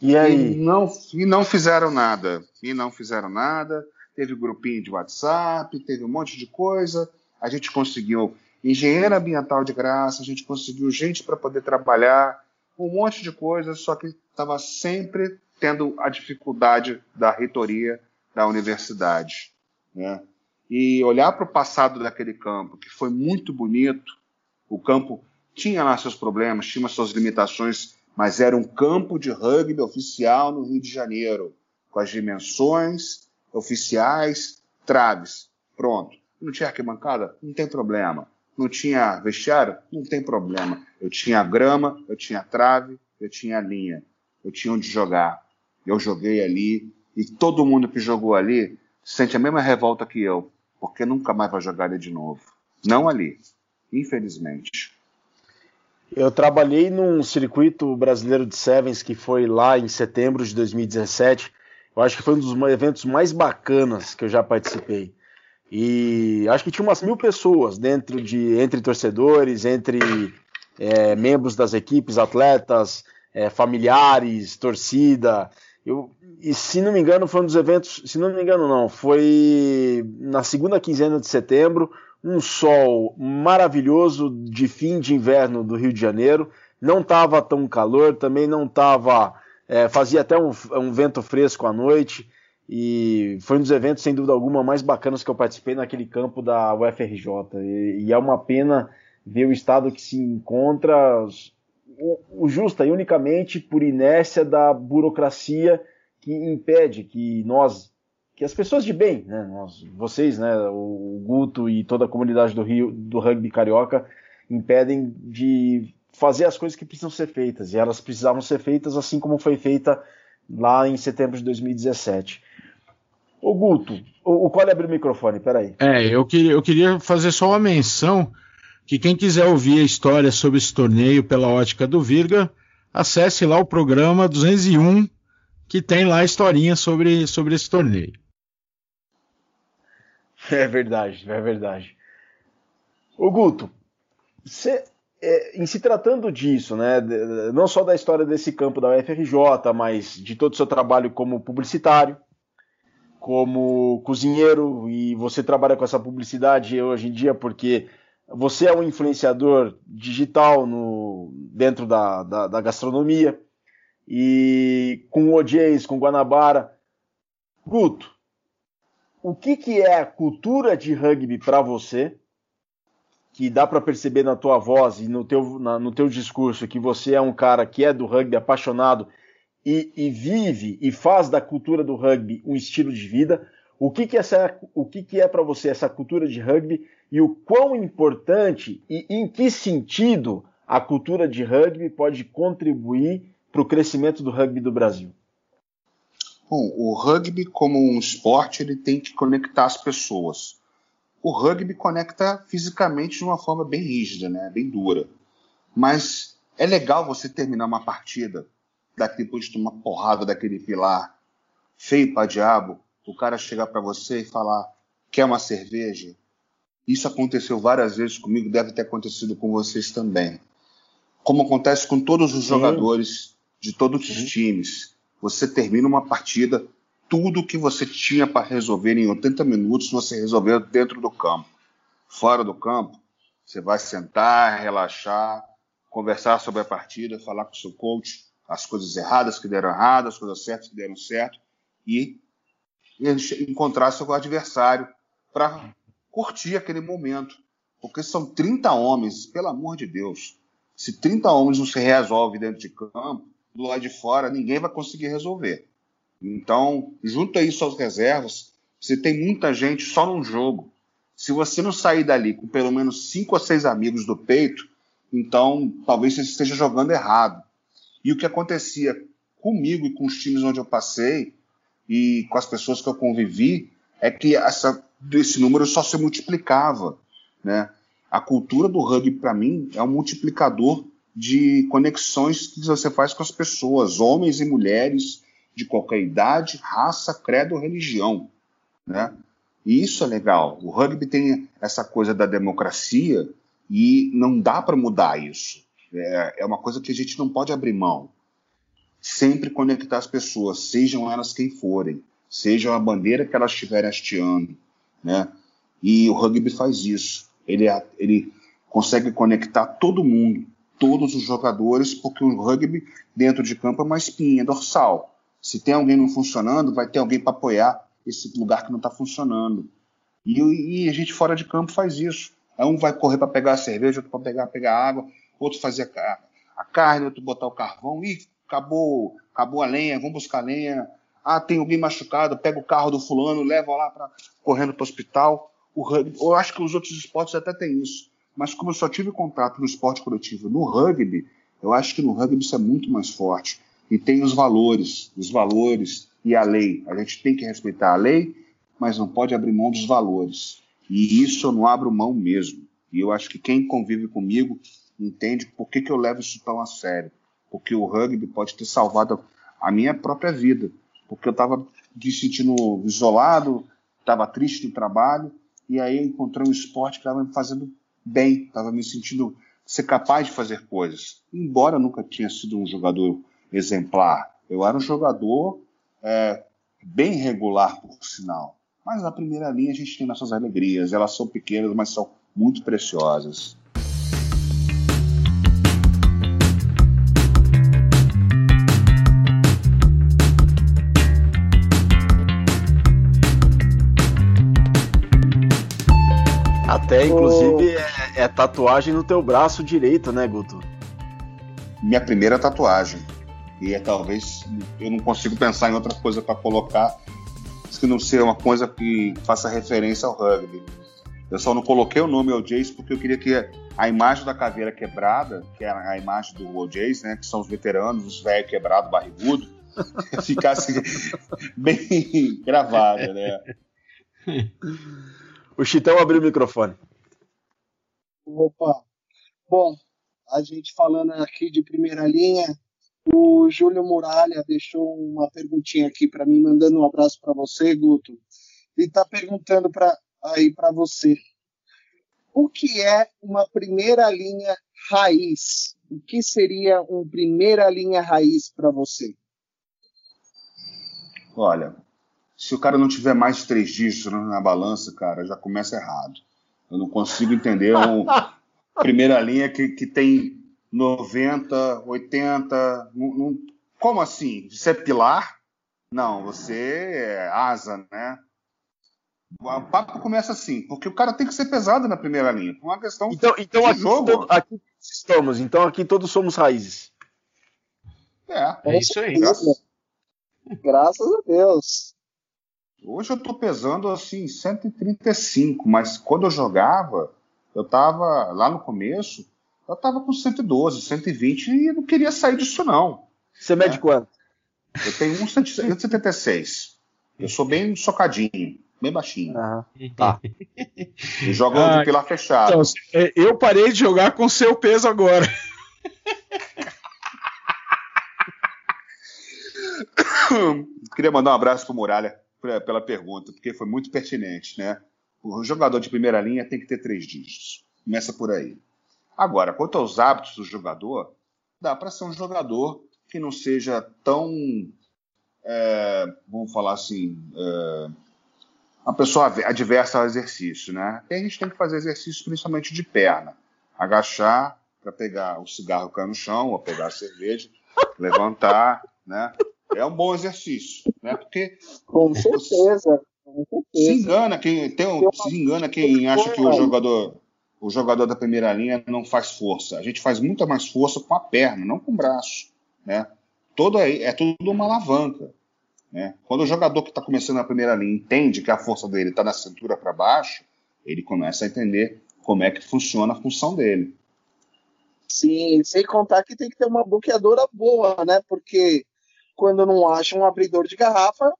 E aí? E não, e não fizeram nada. E não fizeram nada. Teve grupinho de WhatsApp, teve um monte de coisa. A gente conseguiu engenheiro ambiental de graça, a gente conseguiu gente para poder trabalhar, um monte de coisas, só que estava sempre tendo a dificuldade da reitoria da universidade. Né? E olhar para o passado daquele campo, que foi muito bonito, o campo tinha lá seus problemas, tinha suas limitações, mas era um campo de rugby oficial no Rio de Janeiro, com as dimensões oficiais, traves, pronto. Não tinha arquibancada? Não tem problema. Não tinha vestiário? Não tem problema. Eu tinha grama, eu tinha trave, eu tinha linha. Eu tinha onde jogar. Eu joguei ali e todo mundo que jogou ali sente a mesma revolta que eu, porque nunca mais vai jogar ali de novo. Não ali, infelizmente. Eu trabalhei num circuito brasileiro de Sevens que foi lá em setembro de 2017. Eu acho que foi um dos eventos mais bacanas que eu já participei. E acho que tinha umas mil pessoas dentro de entre torcedores, entre é, membros das equipes, atletas, é, familiares, torcida. Eu, e se não me engano, foi um dos eventos, se não me engano, não, foi na segunda quinzena de setembro, um sol maravilhoso de fim de inverno do Rio de Janeiro. Não estava tão calor, também não estava. É, fazia até um, um, vento fresco à noite. E foi um dos eventos, sem dúvida alguma, mais bacanas que eu participei naquele campo da UFRJ. E, e é uma pena ver o estado que se encontra o, o justa e unicamente por inércia da burocracia que impede que nós, que as pessoas de bem, né, nós, vocês, né, o Guto e toda a comunidade do Rio, do rugby carioca, impedem de fazer as coisas que precisam ser feitas. E elas precisavam ser feitas assim como foi feita lá em setembro de 2017. O Guto, o, o Cole abriu o microfone, peraí. É, eu queria, eu queria fazer só uma menção que quem quiser ouvir a história sobre esse torneio pela ótica do Virga, acesse lá o programa 201, que tem lá a historinha sobre, sobre esse torneio. É verdade, é verdade. O Guto, cê, é, em se tratando disso, né, não só da história desse campo da UFRJ, mas de todo o seu trabalho como publicitário, como cozinheiro, e você trabalha com essa publicidade hoje em dia porque você é um influenciador digital no, dentro da, da, da gastronomia. E com OJs, com Guanabara. Guto, o que, que é a cultura de rugby para você? Que dá para perceber na tua voz e no teu, na, no teu discurso que você é um cara que é do rugby apaixonado e, e vive e faz da cultura do rugby um estilo de vida. O que, que, essa, o que, que é para você essa cultura de rugby e o quão importante e em que sentido a cultura de rugby pode contribuir para o crescimento do rugby do Brasil? Bom, o rugby como um esporte ele tem que conectar as pessoas. O rugby conecta fisicamente de uma forma bem rígida, né? bem dura. Mas é legal você terminar uma partida depois de tomar porrada daquele pilar feio para diabo, o cara chegar para você e falar: quer uma cerveja? Isso aconteceu várias vezes comigo, deve ter acontecido com vocês também. Como acontece com todos os Sim. jogadores de todos Sim. os times. Você termina uma partida, tudo que você tinha para resolver em 80 minutos, você resolveu dentro do campo. Fora do campo, você vai sentar, relaxar, conversar sobre a partida, falar com o seu coach, as coisas erradas que deram errado, as coisas certas que deram certo, e encontrar seu adversário para curtir aquele momento. Porque são 30 homens, pelo amor de Deus. Se 30 homens não se resolve dentro de campo, do lado de fora ninguém vai conseguir resolver. Então, junta isso às reservas, você tem muita gente só num jogo. Se você não sair dali com pelo menos cinco ou seis amigos do peito, então talvez você esteja jogando errado. E o que acontecia comigo e com os times onde eu passei e com as pessoas que eu convivi é que essa esse número só se multiplicava, né? A cultura do rugby para mim é um multiplicador de conexões que você faz com as pessoas, homens e mulheres de qualquer idade, raça, credo, religião, né? E isso é legal. O rugby tem essa coisa da democracia e não dá para mudar isso. É, é uma coisa que a gente não pode abrir mão. Sempre conectar as pessoas, sejam elas quem forem, sejam a bandeira que elas estiverem hasteando, né? E o rugby faz isso. Ele, ele consegue conectar todo mundo, todos os jogadores, porque o rugby dentro de campo é uma espinha dorsal. Se tem alguém não funcionando, vai ter alguém para apoiar esse lugar que não está funcionando. E, e, a gente fora de campo faz isso. Um vai correr para pegar a cerveja, outro para pegar, pegar água, outro fazer a, carne, outro botar o carvão. Ih, acabou, acabou a lenha, vamos buscar a lenha. Ah, tem alguém machucado, pega o carro do fulano, leva lá para correndo para o hospital. Eu acho que os outros esportes até têm isso. Mas como eu só tive contato no esporte coletivo, no rugby, eu acho que no rugby isso é muito mais forte. E tem os valores, os valores e a lei. A gente tem que respeitar a lei, mas não pode abrir mão dos valores. E isso eu não abro mão mesmo. E eu acho que quem convive comigo entende por que, que eu levo isso tão a sério. Porque o rugby pode ter salvado a minha própria vida. Porque eu estava me sentindo isolado, estava triste no trabalho, e aí eu encontrei um esporte que estava me fazendo bem, estava me sentindo ser capaz de fazer coisas. Embora eu nunca tinha sido um jogador exemplar, eu era um jogador é, bem regular, por sinal. Mas na primeira linha a gente tem nossas alegrias, elas são pequenas, mas são muito preciosas. Até, inclusive, é, é, tatuagem no teu braço direito, né, Guto? Minha primeira tatuagem. E é talvez eu não consigo pensar em outra coisa para colocar que não seja uma coisa que faça referência ao rugby. Eu só não coloquei o nome OJs porque eu queria que a imagem da caveira quebrada, que é a imagem do OJs, né, que são os veteranos, os velhos quebrados, barrigudo, ficasse bem gravada, né? O Chitão abriu o microfone. Opa. Bom, a gente falando aqui de primeira linha, o Júlio Muralha deixou uma perguntinha aqui para mim, mandando um abraço para você, Guto. Ele está perguntando para aí para você. O que é uma primeira linha raiz? O que seria uma primeira linha raiz para você? Olha, se o cara não tiver mais de três dígitos na balança, cara, já começa errado. Eu não consigo entender uma primeira linha que, que tem 90, 80. Não, não, como assim? Você é pilar? Não, você é asa, né? O papo começa assim, porque o cara tem que ser pesado na primeira linha. Uma questão então, então aqui, jogo. aqui estamos, então aqui todos somos raízes. É, é isso aí. Graças, graças a Deus. Hoje eu tô pesando assim 135, mas quando eu jogava, eu tava lá no começo, eu tava com 112, 120 e não queria sair disso não. Você mede é. quanto? Eu tenho 1,76. Eu sou bem socadinho, bem baixinho. Uhum. Tá. E jogo ah, de pilar fechado. Então, é, eu parei de jogar com seu peso agora. Queria mandar um abraço pro Muralha pela pergunta, porque foi muito pertinente, né? O jogador de primeira linha tem que ter três dígitos. Começa por aí. Agora, quanto aos hábitos do jogador, dá para ser um jogador que não seja tão, é, vamos falar assim, é, uma pessoa adversa ao exercício, né? E a gente tem que fazer exercício principalmente de perna, agachar para pegar o cigarro cair no chão, ou pegar a cerveja, levantar, né? É um bom exercício, né? Porque com certeza, com certeza. se engana quem tem, se engana quem acha que o jogador o jogador da primeira linha não faz força. A gente faz muita mais força com a perna, não com o braço, né? Todo é, é tudo uma alavanca, né? Quando o jogador que está começando na primeira linha entende que a força dele está da cintura para baixo, ele começa a entender como é que funciona a função dele. Sim, sem contar que tem que ter uma bloqueadora boa, né? Porque quando não acha um abridor de garrafa,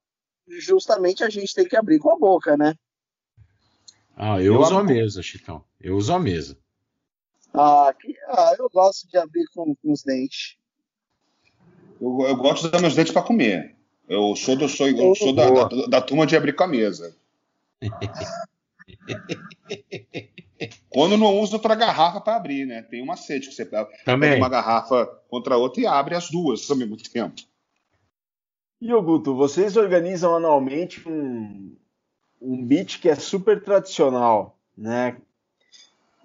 justamente a gente tem que abrir com a boca, né? Ah, eu, eu uso a mesa, Chitão. Eu uso a mesa. Ah, que, ah eu gosto de abrir com, com os dentes. Eu, eu, gosto de usar meus dentes para comer. Eu sou, do, sou, eu sou da, da, da, turma de abrir com a mesa. Quando não usa outra garrafa para abrir, né? Tem uma sede que você pega uma garrafa contra outra e abre as duas ao mesmo tempo. E Guto, vocês organizam anualmente um, um beat que é super tradicional, né?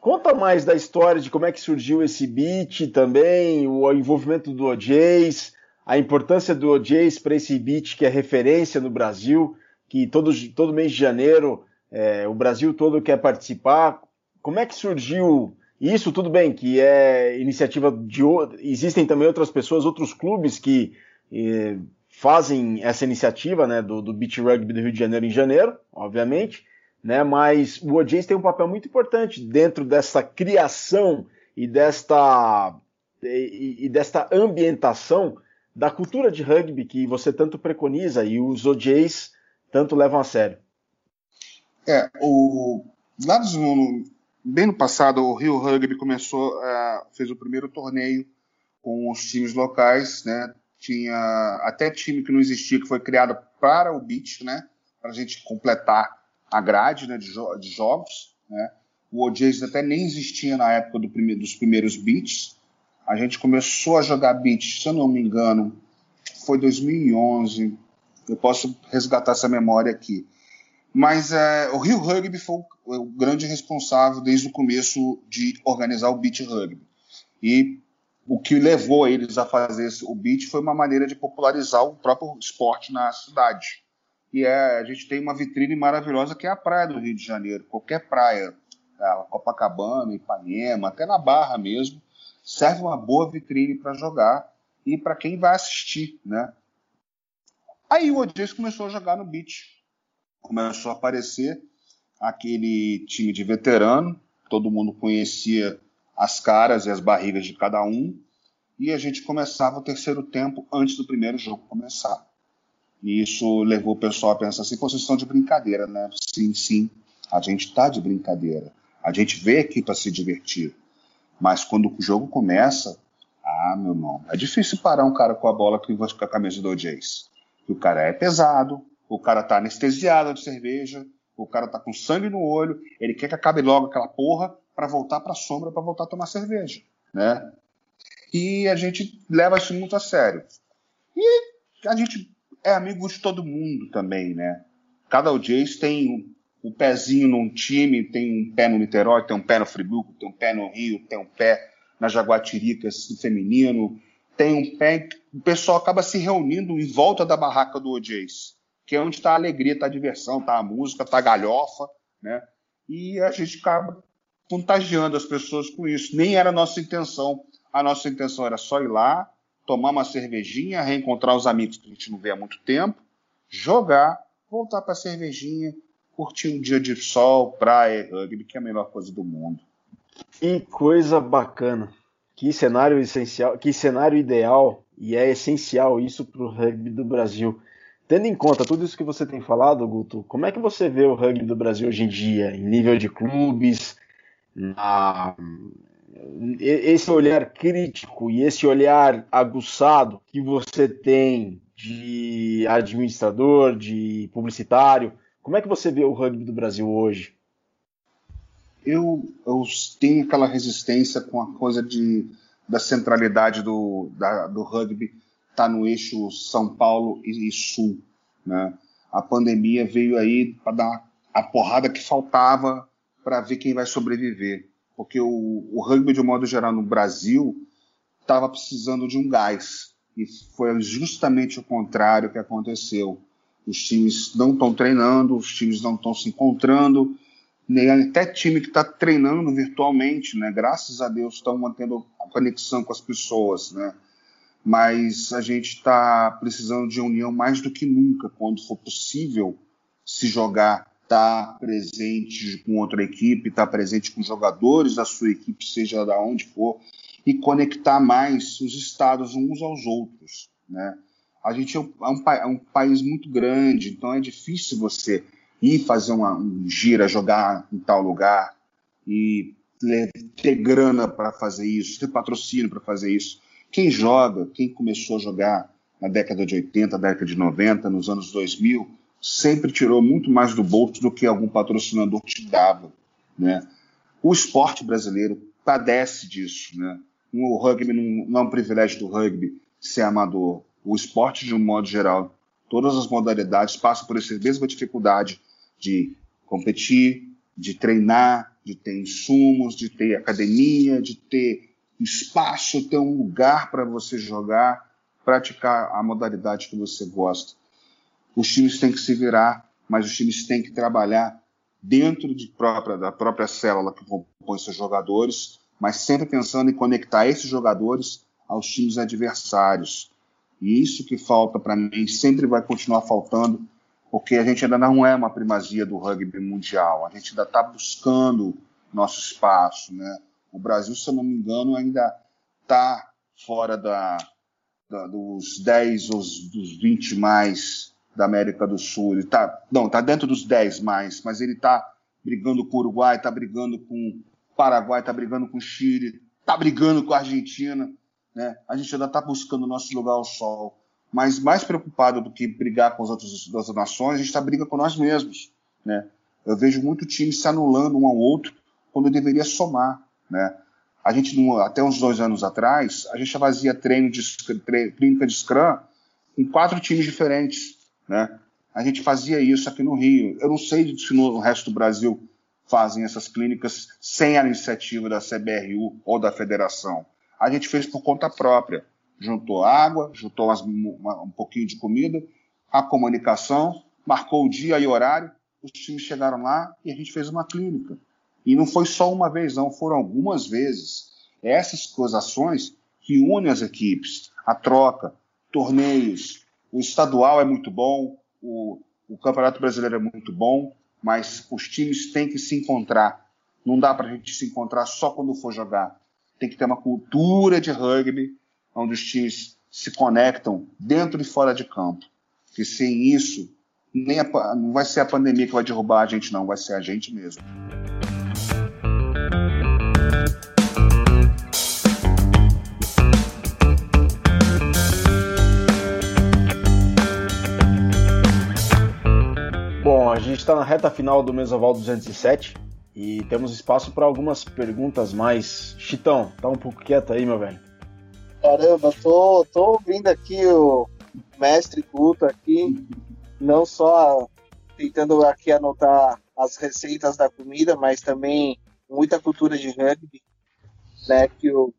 Conta mais da história de como é que surgiu esse beat também, o envolvimento do OJs, a importância do OJs para esse beat que é referência no Brasil, que todo, todo mês de janeiro é, o Brasil todo quer participar. Como é que surgiu isso? Tudo bem, que é iniciativa de. Existem também outras pessoas, outros clubes que eh, fazem essa iniciativa né, do, do Beach Rugby do Rio de Janeiro em janeiro, obviamente, né, mas o OJs tem um papel muito importante dentro dessa criação e desta, e, e desta ambientação da cultura de rugby que você tanto preconiza e os OJs tanto levam a sério. É, o, lá no, bem no passado, o Rio Rugby começou, uh, fez o primeiro torneio com os times locais, né? Tinha até time que não existia, que foi criado para o beach, né? Para a gente completar a grade né, de, jo de jogos, né? O OJs até nem existia na época do prime dos primeiros beats. A gente começou a jogar beat, se eu não me engano, foi 2011. Eu posso resgatar essa memória aqui. Mas é, o Rio Rugby foi o, o, grande responsável desde o começo de organizar o Beach Rugby. E o que levou eles a fazer o beach foi uma maneira de popularizar o próprio esporte na cidade. E é, a gente tem uma vitrine maravilhosa que é a praia do Rio de Janeiro. Qualquer praia, a Copacabana, Ipanema, até na Barra mesmo, serve uma boa vitrine para jogar e para quem vai assistir, né? Aí o Odis começou a jogar no beach. Começou a aparecer aquele time de veterano, todo mundo conhecia as caras e as barrigas de cada um, e a gente começava o terceiro tempo antes do primeiro jogo começar. E isso levou o pessoal a pensar assim: vocês estão de brincadeira, né? Sim, sim, a gente está de brincadeira. A gente vê aqui para se divertir. Mas quando o jogo começa, ah, meu irmão, é difícil parar um cara com a bola que com a camisa do OJs. O cara é pesado, o cara tá anestesiado de cerveja, o cara tá com sangue no olho, ele quer que acabe logo aquela porra para voltar para a sombra, para voltar a tomar cerveja, né? E a gente leva isso muito a sério. E a gente é amigo de todo mundo também, né? Cada OJs tem o um pezinho num time, tem um pé no Niterói, tem um pé no Friburgo, tem um pé no Rio, tem um pé na Jaguatiricas feminino, tem um pé. O pessoal acaba se reunindo em volta da barraca do OJs, que é onde está a alegria, está a diversão, está a música, está a galhofa, né? E a gente acaba contagiando as pessoas com isso. Nem era a nossa intenção. A nossa intenção era só ir lá, tomar uma cervejinha, reencontrar os amigos que a gente não vê há muito tempo, jogar, voltar para a cervejinha, curtir um dia de sol, praia, rugby, que é a melhor coisa do mundo. Que coisa bacana. Que cenário essencial, que cenário ideal e é essencial isso para o rugby do Brasil. Tendo em conta tudo isso que você tem falado, Guto, como é que você vê o rugby do Brasil hoje em dia, em nível de clubes, na... esse olhar crítico e esse olhar aguçado que você tem de administrador, de publicitário, como é que você vê o rugby do Brasil hoje? Eu, eu tenho aquela resistência com a coisa de, da centralidade do, da, do rugby está no eixo São Paulo e, e Sul. Né? A pandemia veio aí para dar a porrada que faltava para ver quem vai sobreviver. Porque o, o rugby, de um modo geral, no Brasil, estava precisando de um gás. E foi justamente o contrário que aconteceu. Os times não estão treinando, os times não estão se encontrando, nem até time que está treinando virtualmente, né? Graças a Deus estão mantendo a conexão com as pessoas, né? mas a gente está precisando de união mais do que nunca, quando for possível se jogar, estar tá presente com outra equipe, estar tá presente com jogadores da sua equipe, seja da onde for, e conectar mais os estados uns aos outros, né? A gente é um, é um, é país muito grande, então é difícil você ir fazer uma, um gira, jogar em tal lugar e ter grana para fazer isso, ter patrocínio para fazer isso. Quem joga, quem começou a jogar na década de 80, década de 90, nos anos 2000, sempre tirou muito mais do bolso do que algum patrocinador te dava. Né? O esporte brasileiro padece disso. Né? O rugby não, não é um privilégio do rugby ser amador. O esporte, de um modo geral, todas as modalidades passam por essa mesma dificuldade de competir, de treinar, de ter insumos, de ter academia, de ter espaço, ter um lugar para você jogar, praticar a modalidade que você gosta. Os times têm que se virar, mas os times têm que trabalhar dentro de própria, da própria célula que compõe seus jogadores, mas sempre pensando em conectar esses jogadores aos times adversários. E isso que falta para mim, sempre vai continuar faltando, porque a gente ainda não é uma primazia do rugby mundial, a gente ainda está buscando nosso espaço. Né? O Brasil, se eu não me engano, ainda está fora da, da, dos 10 ou dos 20 mais da América do Sul. Ele tá, não, está dentro dos 10 mais, mas ele está brigando com o Uruguai, está brigando com o Paraguai, está brigando com o Chile, está brigando com a Argentina. Né? A gente ainda está buscando o nosso lugar ao sol. Mas mais preocupado do que brigar com as outras, outras nações, a gente está briga com nós mesmos. Né? Eu vejo muito time se anulando um ao outro quando deveria somar. Né? A gente, até uns dois anos atrás, a gente fazia treino de treino, clínica de Scrum em quatro times diferentes. Né? A gente fazia isso aqui no Rio. Eu não sei se no resto do Brasil fazem essas clínicas sem a iniciativa da CBRU ou da federação a gente fez por conta própria. Juntou água, juntou umas, uma, um pouquinho de comida, a comunicação, marcou o dia e horário, os times chegaram lá e a gente fez uma clínica. E não foi só uma vez, não, foram algumas vezes. Essas ações que unem as equipes, a troca, torneios, o estadual é muito bom, o, o Campeonato Brasileiro é muito bom, mas os times têm que se encontrar. Não dá para a gente se encontrar só quando for jogar tem que ter uma cultura de rugby onde os times se conectam dentro e fora de campo. Que sem isso, nem a, não vai ser a pandemia que vai derrubar a gente, não, vai ser a gente mesmo. Na reta final do Mesoval 207 e temos espaço para algumas perguntas mais. Chitão, tá um pouco quieto aí, meu velho. Caramba, tô, tô ouvindo aqui o mestre culto aqui, não só tentando aqui anotar as receitas da comida, mas também muita cultura de rugby, né, que o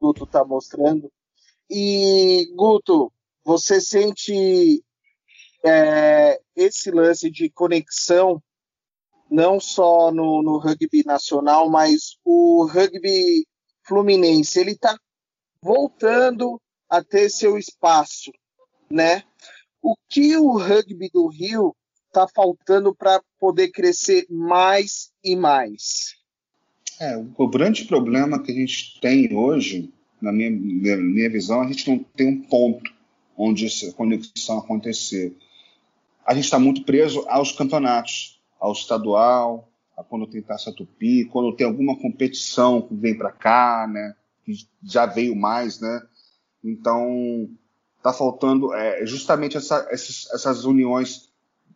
Guto tá mostrando. E Guto, você sente é, esse lance de conexão não só no, no rugby nacional, mas o rugby fluminense, ele está voltando a ter seu espaço, né? O que o rugby do Rio está faltando para poder crescer mais e mais? É, o grande problema que a gente tem hoje, na minha, minha visão, a gente não tem um ponto onde essa conexão acontecer. A gente está muito preso aos campeonatos ao estadual, a quando tem Taça Tupi, quando tem alguma competição que vem para cá, né? Que já veio mais, né? Então, está faltando é, justamente essa, essas, essas uniões,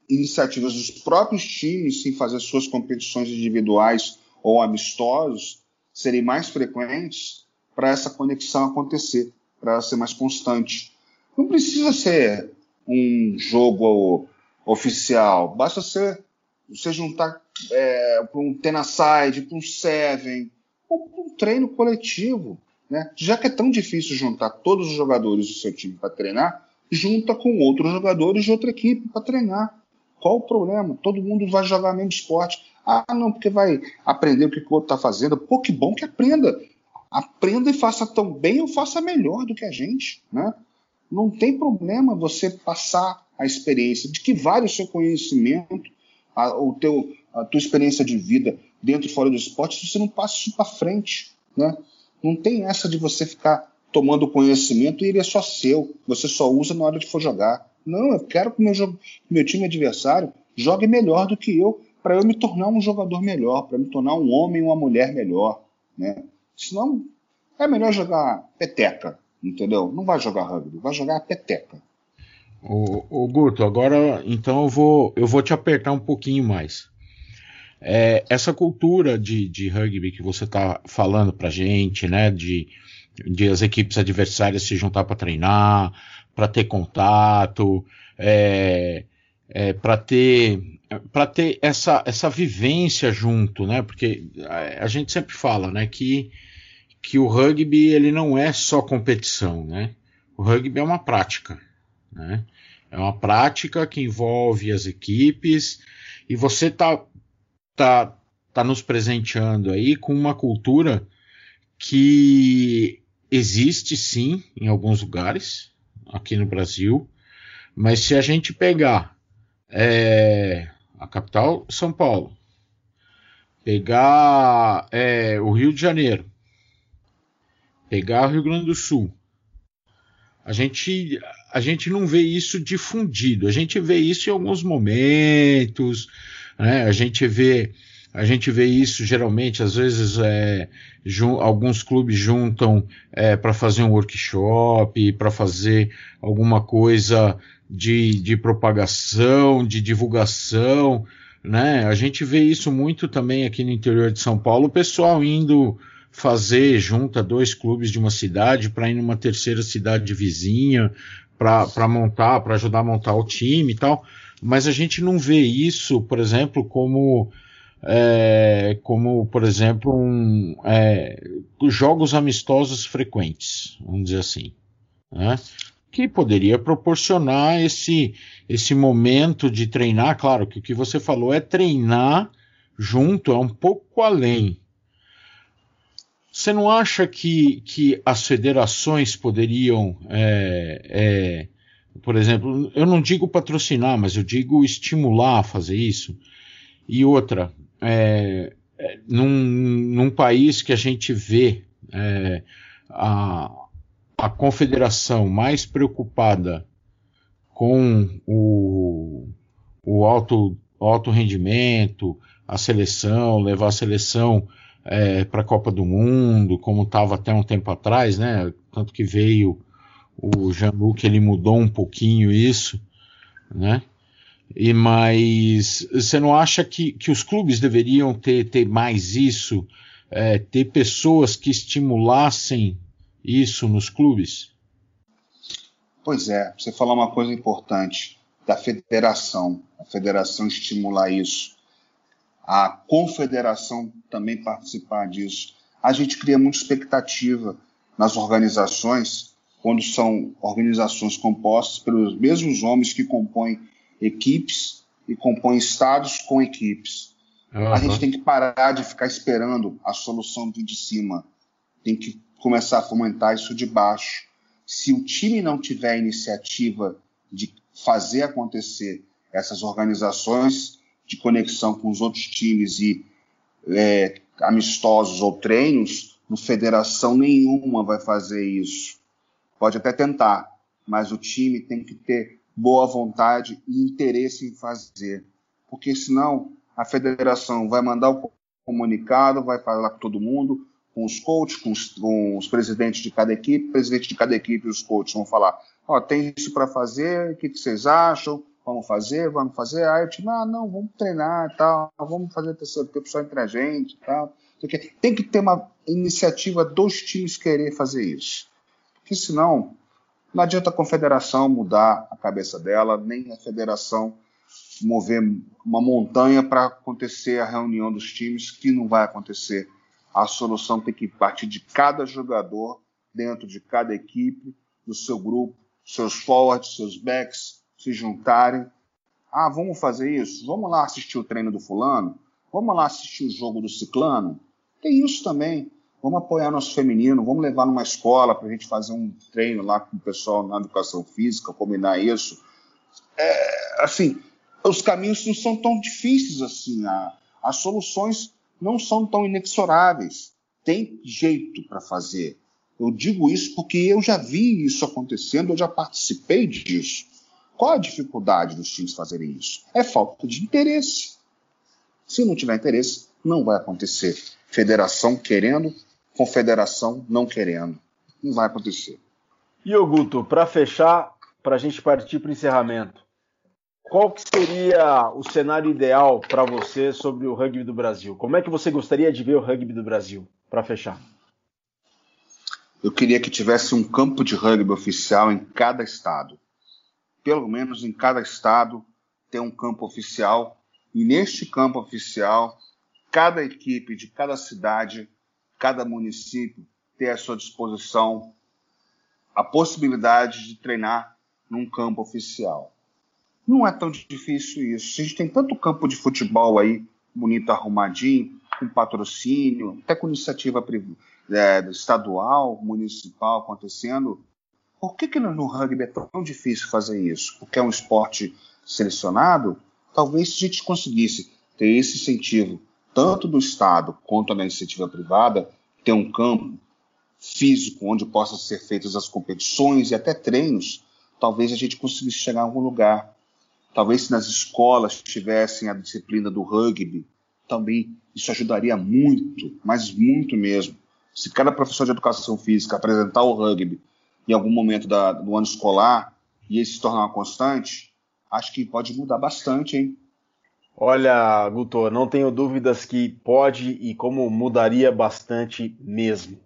iniciativas dos próprios times em fazer suas competições individuais ou amistosos serem mais frequentes para essa conexão acontecer, para ser mais constante. Não precisa ser um jogo oficial, basta ser você juntar é, para um Tenaside, para um Seven, ou para um treino coletivo. Né? Já que é tão difícil juntar todos os jogadores do seu time para treinar, junta com outros jogadores de outra equipe para treinar. Qual o problema? Todo mundo vai jogar mesmo esporte. Ah, não, porque vai aprender o que o outro está fazendo. Pô, que bom que aprenda. Aprenda e faça tão bem ou faça melhor do que a gente. Né? Não tem problema você passar a experiência de que vale o seu conhecimento, a, o teu, a tua experiência de vida dentro e fora do esporte, você não passa isso para frente, né? Não tem essa de você ficar tomando conhecimento e ele é só seu, você só usa na hora de for jogar. Não, eu quero que meu, meu time adversário jogue melhor do que eu, para eu me tornar um jogador melhor, para me tornar um homem, uma mulher melhor, né? Senão é melhor jogar peteca, entendeu? Não vai jogar rugby, vai jogar peteca. O, o Guto, agora então eu vou, eu vou te apertar um pouquinho mais. É, essa cultura de, de rugby que você está falando para gente, né, de, de as equipes adversárias se juntar para treinar, para ter contato, é, é, para ter para ter essa, essa vivência junto, né? Porque a, a, gente sempre fala, né, que, que o rugby ele não é só competição, né? o rugby é uma prática, né? É uma prática que envolve as equipes e você está tá, tá nos presenteando aí com uma cultura que existe sim em alguns lugares aqui no Brasil, mas se a gente pegar é, a capital São Paulo, pegar é, o Rio de Janeiro, pegar o Rio Grande do Sul, a gente, a gente não vê isso difundido, a gente vê isso em alguns momentos, né? a gente vê a gente vê isso geralmente, às vezes é, alguns clubes juntam é, para fazer um workshop, para fazer alguma coisa de, de propagação, de divulgação, né? A gente vê isso muito também aqui no interior de São Paulo, o pessoal indo fazer junta dois clubes de uma cidade para ir numa terceira cidade vizinha para montar, para ajudar a montar o time e tal. Mas a gente não vê isso, por exemplo, como é, como por exemplo um, é, jogos amistosos frequentes, vamos dizer assim, né? que poderia proporcionar esse esse momento de treinar. Claro que o que você falou é treinar junto, é um pouco além, você não acha que, que as federações poderiam, é, é, por exemplo, eu não digo patrocinar, mas eu digo estimular a fazer isso? E outra, é, é num, num, país que a gente vê é, a, a confederação mais preocupada com o, o alto, alto rendimento, a seleção, levar a seleção é, para a Copa do Mundo, como estava até um tempo atrás, né? Tanto que veio o Jean-Luc, ele mudou um pouquinho isso, né? E mas você não acha que, que os clubes deveriam ter, ter mais isso, é, ter pessoas que estimulassem isso nos clubes? Pois é, você falou uma coisa importante da federação, a federação estimular isso a confederação também participar disso. A gente cria muita expectativa nas organizações, quando são organizações compostas pelos mesmos homens que compõem equipes e compõem estados com equipes. Uhum. A gente tem que parar de ficar esperando a solução vir de cima. Tem que começar a fomentar isso de baixo. Se o time não tiver a iniciativa de fazer acontecer essas organizações, de conexão com os outros times e é, amistosos ou treinos, no federação nenhuma vai fazer isso. Pode até tentar, mas o time tem que ter boa vontade e interesse em fazer, porque senão a federação vai mandar o comunicado, vai falar com todo mundo, com os coaches, com os, com os presidentes de cada equipe, presidente de cada equipe e os coaches vão falar, ó, oh, tem isso para fazer, o que, que vocês acham? Vamos fazer, vamos fazer. Aí o time, ah, não, vamos treinar tal, vamos fazer terceiro tempo só entre a gente tal. Tem que ter uma iniciativa dos times querer fazer isso. Porque senão, não adianta a confederação mudar a cabeça dela, nem a federação mover uma montanha para acontecer a reunião dos times, que não vai acontecer. A solução tem que partir de cada jogador, dentro de cada equipe, do seu grupo, seus forwards, seus backs, se juntarem. Ah, vamos fazer isso? Vamos lá assistir o treino do fulano? Vamos lá assistir o jogo do ciclano? Tem isso também. Vamos apoiar nosso feminino, vamos levar numa escola para a gente fazer um treino lá com o pessoal na educação física, combinar isso. É, assim, os caminhos não são tão difíceis assim. A, as soluções não são tão inexoráveis. Tem jeito para fazer. Eu digo isso porque eu já vi isso acontecendo, eu já participei disso. Qual a dificuldade dos times fazerem isso? É falta de interesse. Se não tiver interesse, não vai acontecer. Federação querendo, confederação não querendo. Não vai acontecer. E o Guto, para fechar, para a gente partir para o encerramento, qual que seria o cenário ideal para você sobre o rugby do Brasil? Como é que você gostaria de ver o rugby do Brasil? Para fechar. Eu queria que tivesse um campo de rugby oficial em cada estado pelo menos em cada estado, ter um campo oficial. E neste campo oficial, cada equipe de cada cidade, cada município ter à sua disposição a possibilidade de treinar num campo oficial. Não é tão difícil isso. A gente tem tanto campo de futebol aí, bonito, arrumadinho, com patrocínio, até com iniciativa é, estadual, municipal acontecendo. Por que, que no rugby é tão difícil fazer isso? Porque é um esporte selecionado? Talvez se a gente conseguisse ter esse incentivo, tanto do Estado quanto da iniciativa privada, ter um campo físico onde possam ser feitas as competições e até treinos, talvez a gente conseguisse chegar a algum lugar. Talvez se nas escolas tivessem a disciplina do rugby, também isso ajudaria muito, mas muito mesmo. Se cada professor de educação física apresentar o rugby em algum momento da, do ano escolar e esse se tornar uma constante, acho que pode mudar bastante, hein? Olha, Guto, não tenho dúvidas que pode e como mudaria bastante mesmo.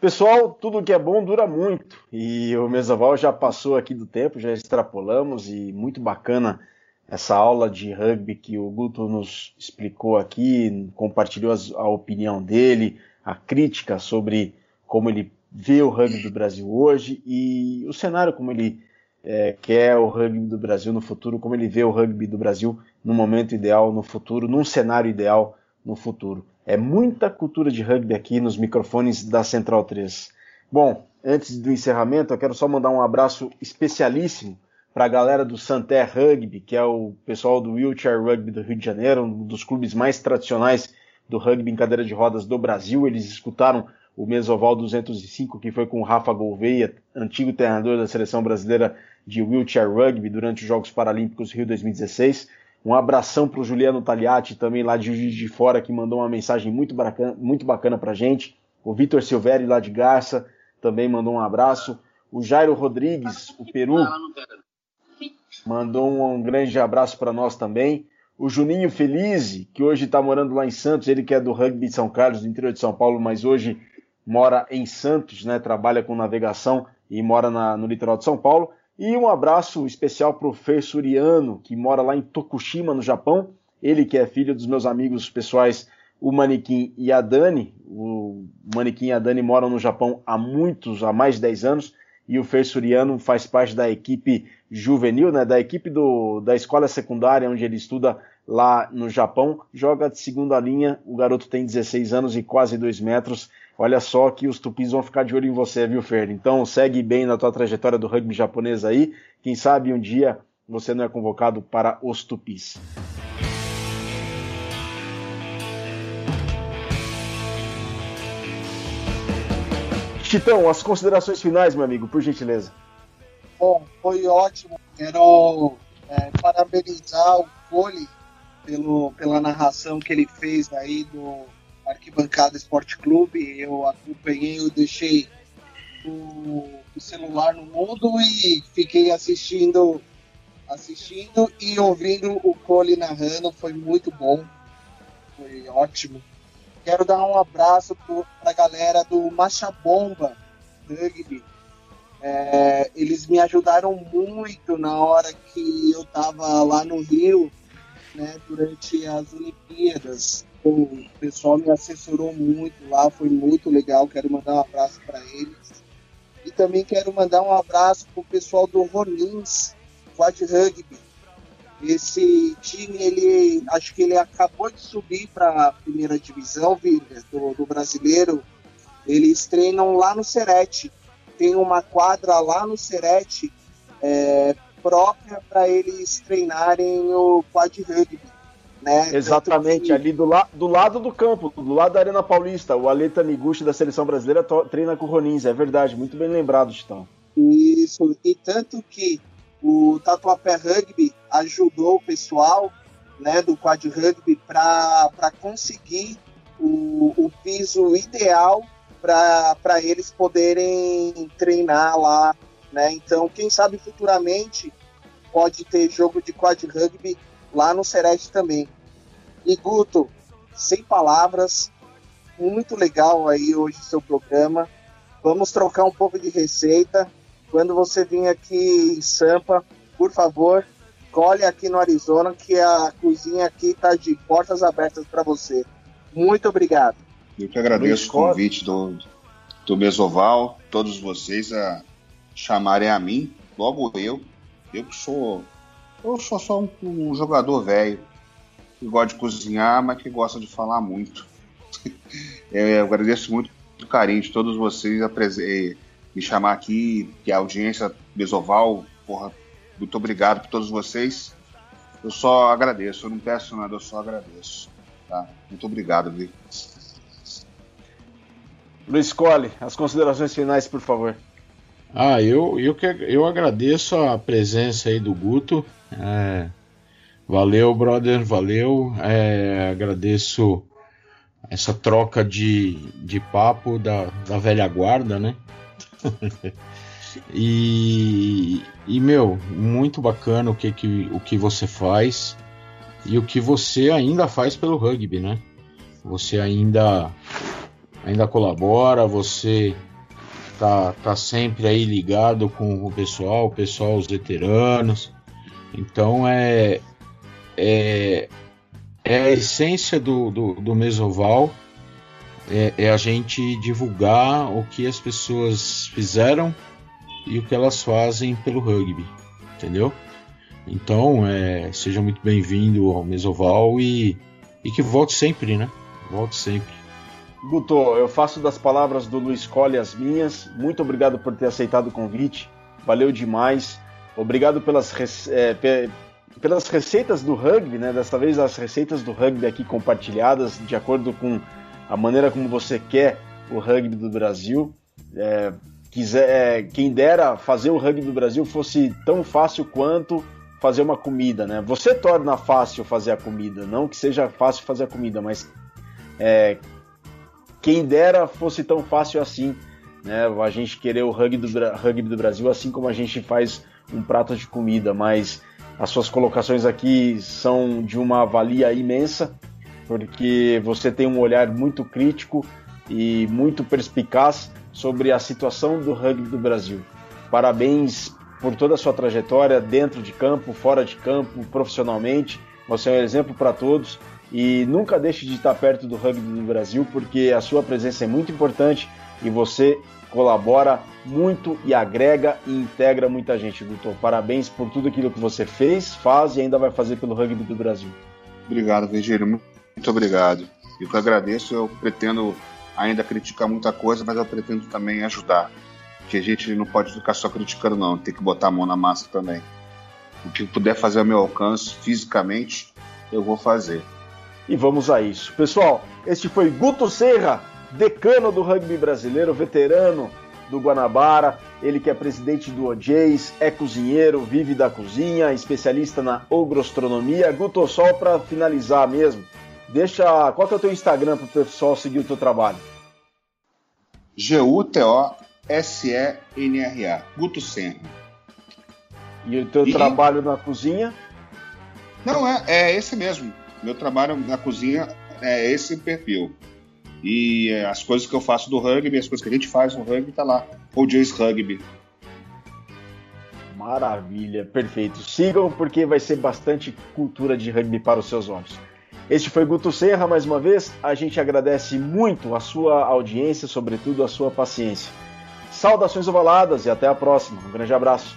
Pessoal, tudo que é bom dura muito e o Mesoval já passou aqui do tempo, já extrapolamos e muito bacana essa aula de rugby que o Guto nos explicou aqui, compartilhou a opinião dele, a crítica sobre como ele vê o rugby do Brasil hoje e o cenário como ele é, quer o rugby do Brasil no futuro, como ele vê o rugby do Brasil no momento ideal, no futuro, num cenário ideal no futuro. É muita cultura de rugby aqui nos microfones da Central 3. Bom, antes do encerramento, eu quero só mandar um abraço especialíssimo para a galera do Santé Rugby, que é o pessoal do Wheelchair Rugby do Rio de Janeiro, um dos clubes mais tradicionais do rugby em cadeira de rodas do Brasil. Eles escutaram o Mesoval 205, que foi com Rafa Gouveia, antigo treinador da seleção brasileira de Wheelchair Rugby durante os Jogos Paralímpicos Rio 2016. Um abração para o Juliano Tagliati, também lá de Juiz de Fora, que mandou uma mensagem muito bacana, muito bacana para gente. O Vitor Silveri, lá de Garça, também mandou um abraço. O Jairo Rodrigues, o Peru, mandou um, grande abraço para nós também. O Juninho Felize, que hoje está morando lá em Santos, ele que é do rugby de São Carlos, do interior de São Paulo, mas hoje mora em Santos, né? Trabalha com navegação e mora na, no litoral de São Paulo. E um abraço especial para o Fer Suriano, que mora lá em Tokushima, no Japão. Ele que é filho dos meus amigos pessoais, o Manequim e a Dani. O Manequim e a Dani moram no Japão há muitos, há mais de 10 anos. E o Fer Suriano faz parte da equipe juvenil, né, da equipe do, da escola secundária, onde ele estuda lá no Japão. Joga de segunda linha, o garoto tem 16 anos e quase 2 metros Olha só que os tupis vão ficar de olho em você, viu, Fer? Então segue bem na tua trajetória do rugby japonês aí. Quem sabe um dia você não é convocado para os tupis. Titão, as considerações finais, meu amigo, por gentileza. Bom, foi ótimo. Quero é, parabenizar o Cole pelo, pela narração que ele fez aí do, Arquibancada Esporte Clube. Eu acompanhei, eu deixei o, o, celular no mundo e fiquei assistindo, assistindo e ouvindo o Cole narrando. Foi muito bom, foi ótimo. Quero dar um abraço para a galera do Macha Bomba Rugby. É, eles me ajudaram muito na hora que eu estava lá no Rio, né, durante as Olimpíadas o pessoal me assessorou muito lá, foi muito legal. Quero mandar um abraço para eles. E também quero mandar um abraço para o pessoal do Ronins Quad Rugby. Esse time, ele acho que ele acabou de subir para a primeira divisão do, do brasileiro. Eles treinam lá no Serete. Tem uma quadra lá no Serete é, própria para eles treinarem o quad rugby. Né? Exatamente, ali do, la do lado do campo, do lado da Arena Paulista, o Aleta Miguchi da seleção brasileira treina com o Ronins, é verdade, muito bem lembrado, Titão. Isso, e tanto que o Tatuapé Rugby ajudou o pessoal né, do Quad Rugby para conseguir o, o piso ideal para eles poderem treinar lá. Né? Então, quem sabe futuramente pode ter jogo de Quad Rugby lá no Serete também. E Guto, sem palavras, muito legal aí hoje o seu programa. Vamos trocar um pouco de receita. Quando você vir aqui em Sampa, por favor, colhe aqui no Arizona que a cozinha aqui está de portas abertas para você. Muito obrigado. Eu que agradeço o convite do, do Mesoval, todos vocês. A, chamarem a mim, logo eu, eu que sou. Eu sou só um, um jogador velho, que gosta de cozinhar, mas que gosta de falar muito. eu agradeço muito o carinho de todos vocês eh, me chamar aqui, que a audiência Besoval, porra, muito obrigado por todos vocês. Eu só agradeço, eu não peço nada, eu só agradeço. Tá? Muito obrigado, Vi. Luiz Cole, as considerações finais, por favor. Ah, eu, eu, que, eu agradeço a presença aí do Guto. É, valeu, brother, valeu. É, agradeço essa troca de, de papo da, da velha guarda, né? e, e, meu, muito bacana o que, que, o que você faz e o que você ainda faz pelo rugby, né? Você ainda, ainda colabora, você tá, tá sempre aí ligado com o pessoal, o pessoal, os veteranos. Então é, é, é a essência do, do, do Mesoval é, é, a gente divulgar o que as pessoas fizeram e o que elas fazem pelo rugby, entendeu? Então, é, seja muito bem-vindo ao Mesoval e, e que volte sempre, né? Volte sempre. Guto, eu faço das palavras do Luiz Colli as minhas. Muito obrigado por ter aceitado o convite. Valeu demais. Obrigado pelas, é, pelas receitas do rugby, né? Dessa vez as receitas do rugby aqui compartilhadas de acordo com a maneira como você quer o rugby do Brasil. É, quiser, é, quem dera fazer o rugby do Brasil fosse tão fácil quanto fazer uma comida, né? Você torna fácil fazer a comida, não que seja fácil fazer a comida, mas é, quem dera fosse tão fácil assim, né? A gente querer o rugby do, rugby do Brasil assim como a gente faz um prato de comida, mas as suas colocações aqui são de uma valia imensa, porque você tem um olhar muito crítico e muito perspicaz sobre a situação do rugby do Brasil. Parabéns por toda a sua trajetória dentro de campo, fora de campo, profissionalmente. Você é um exemplo para todos e nunca deixe de estar perto do rugby do Brasil, porque a sua presença é muito importante e você colabora muito e agrega e integra muita gente, Guto. Parabéns por tudo aquilo que você fez, faz e ainda vai fazer pelo rugby do Brasil. Obrigado, Virgílio. Muito obrigado. Eu que agradeço. Eu pretendo ainda criticar muita coisa, mas eu pretendo também ajudar. Que a gente não pode ficar só criticando, não. Tem que botar a mão na massa também. O que puder fazer ao meu alcance fisicamente, eu vou fazer. E vamos a isso. Pessoal, este foi Guto Serra decano do rugby brasileiro, veterano do Guanabara, ele que é presidente do OJs, é cozinheiro, vive da cozinha, especialista na ogrostronomia. Guto, só para finalizar mesmo, deixa qual que é o teu Instagram para o pessoal seguir o teu trabalho? G-U-T-O-S-E-N-R-A, Guto Senra. E o teu e... trabalho na cozinha? Não, é, é esse mesmo. Meu trabalho na cozinha é esse perfil. E as coisas que eu faço do rugby, as coisas que a gente faz no rugby, tá lá. O Jays Rugby. Maravilha, perfeito. Sigam porque vai ser bastante cultura de rugby para os seus olhos. Este foi Guto Serra mais uma vez. A gente agradece muito a sua audiência, sobretudo a sua paciência. Saudações ovaladas e até a próxima. Um grande abraço.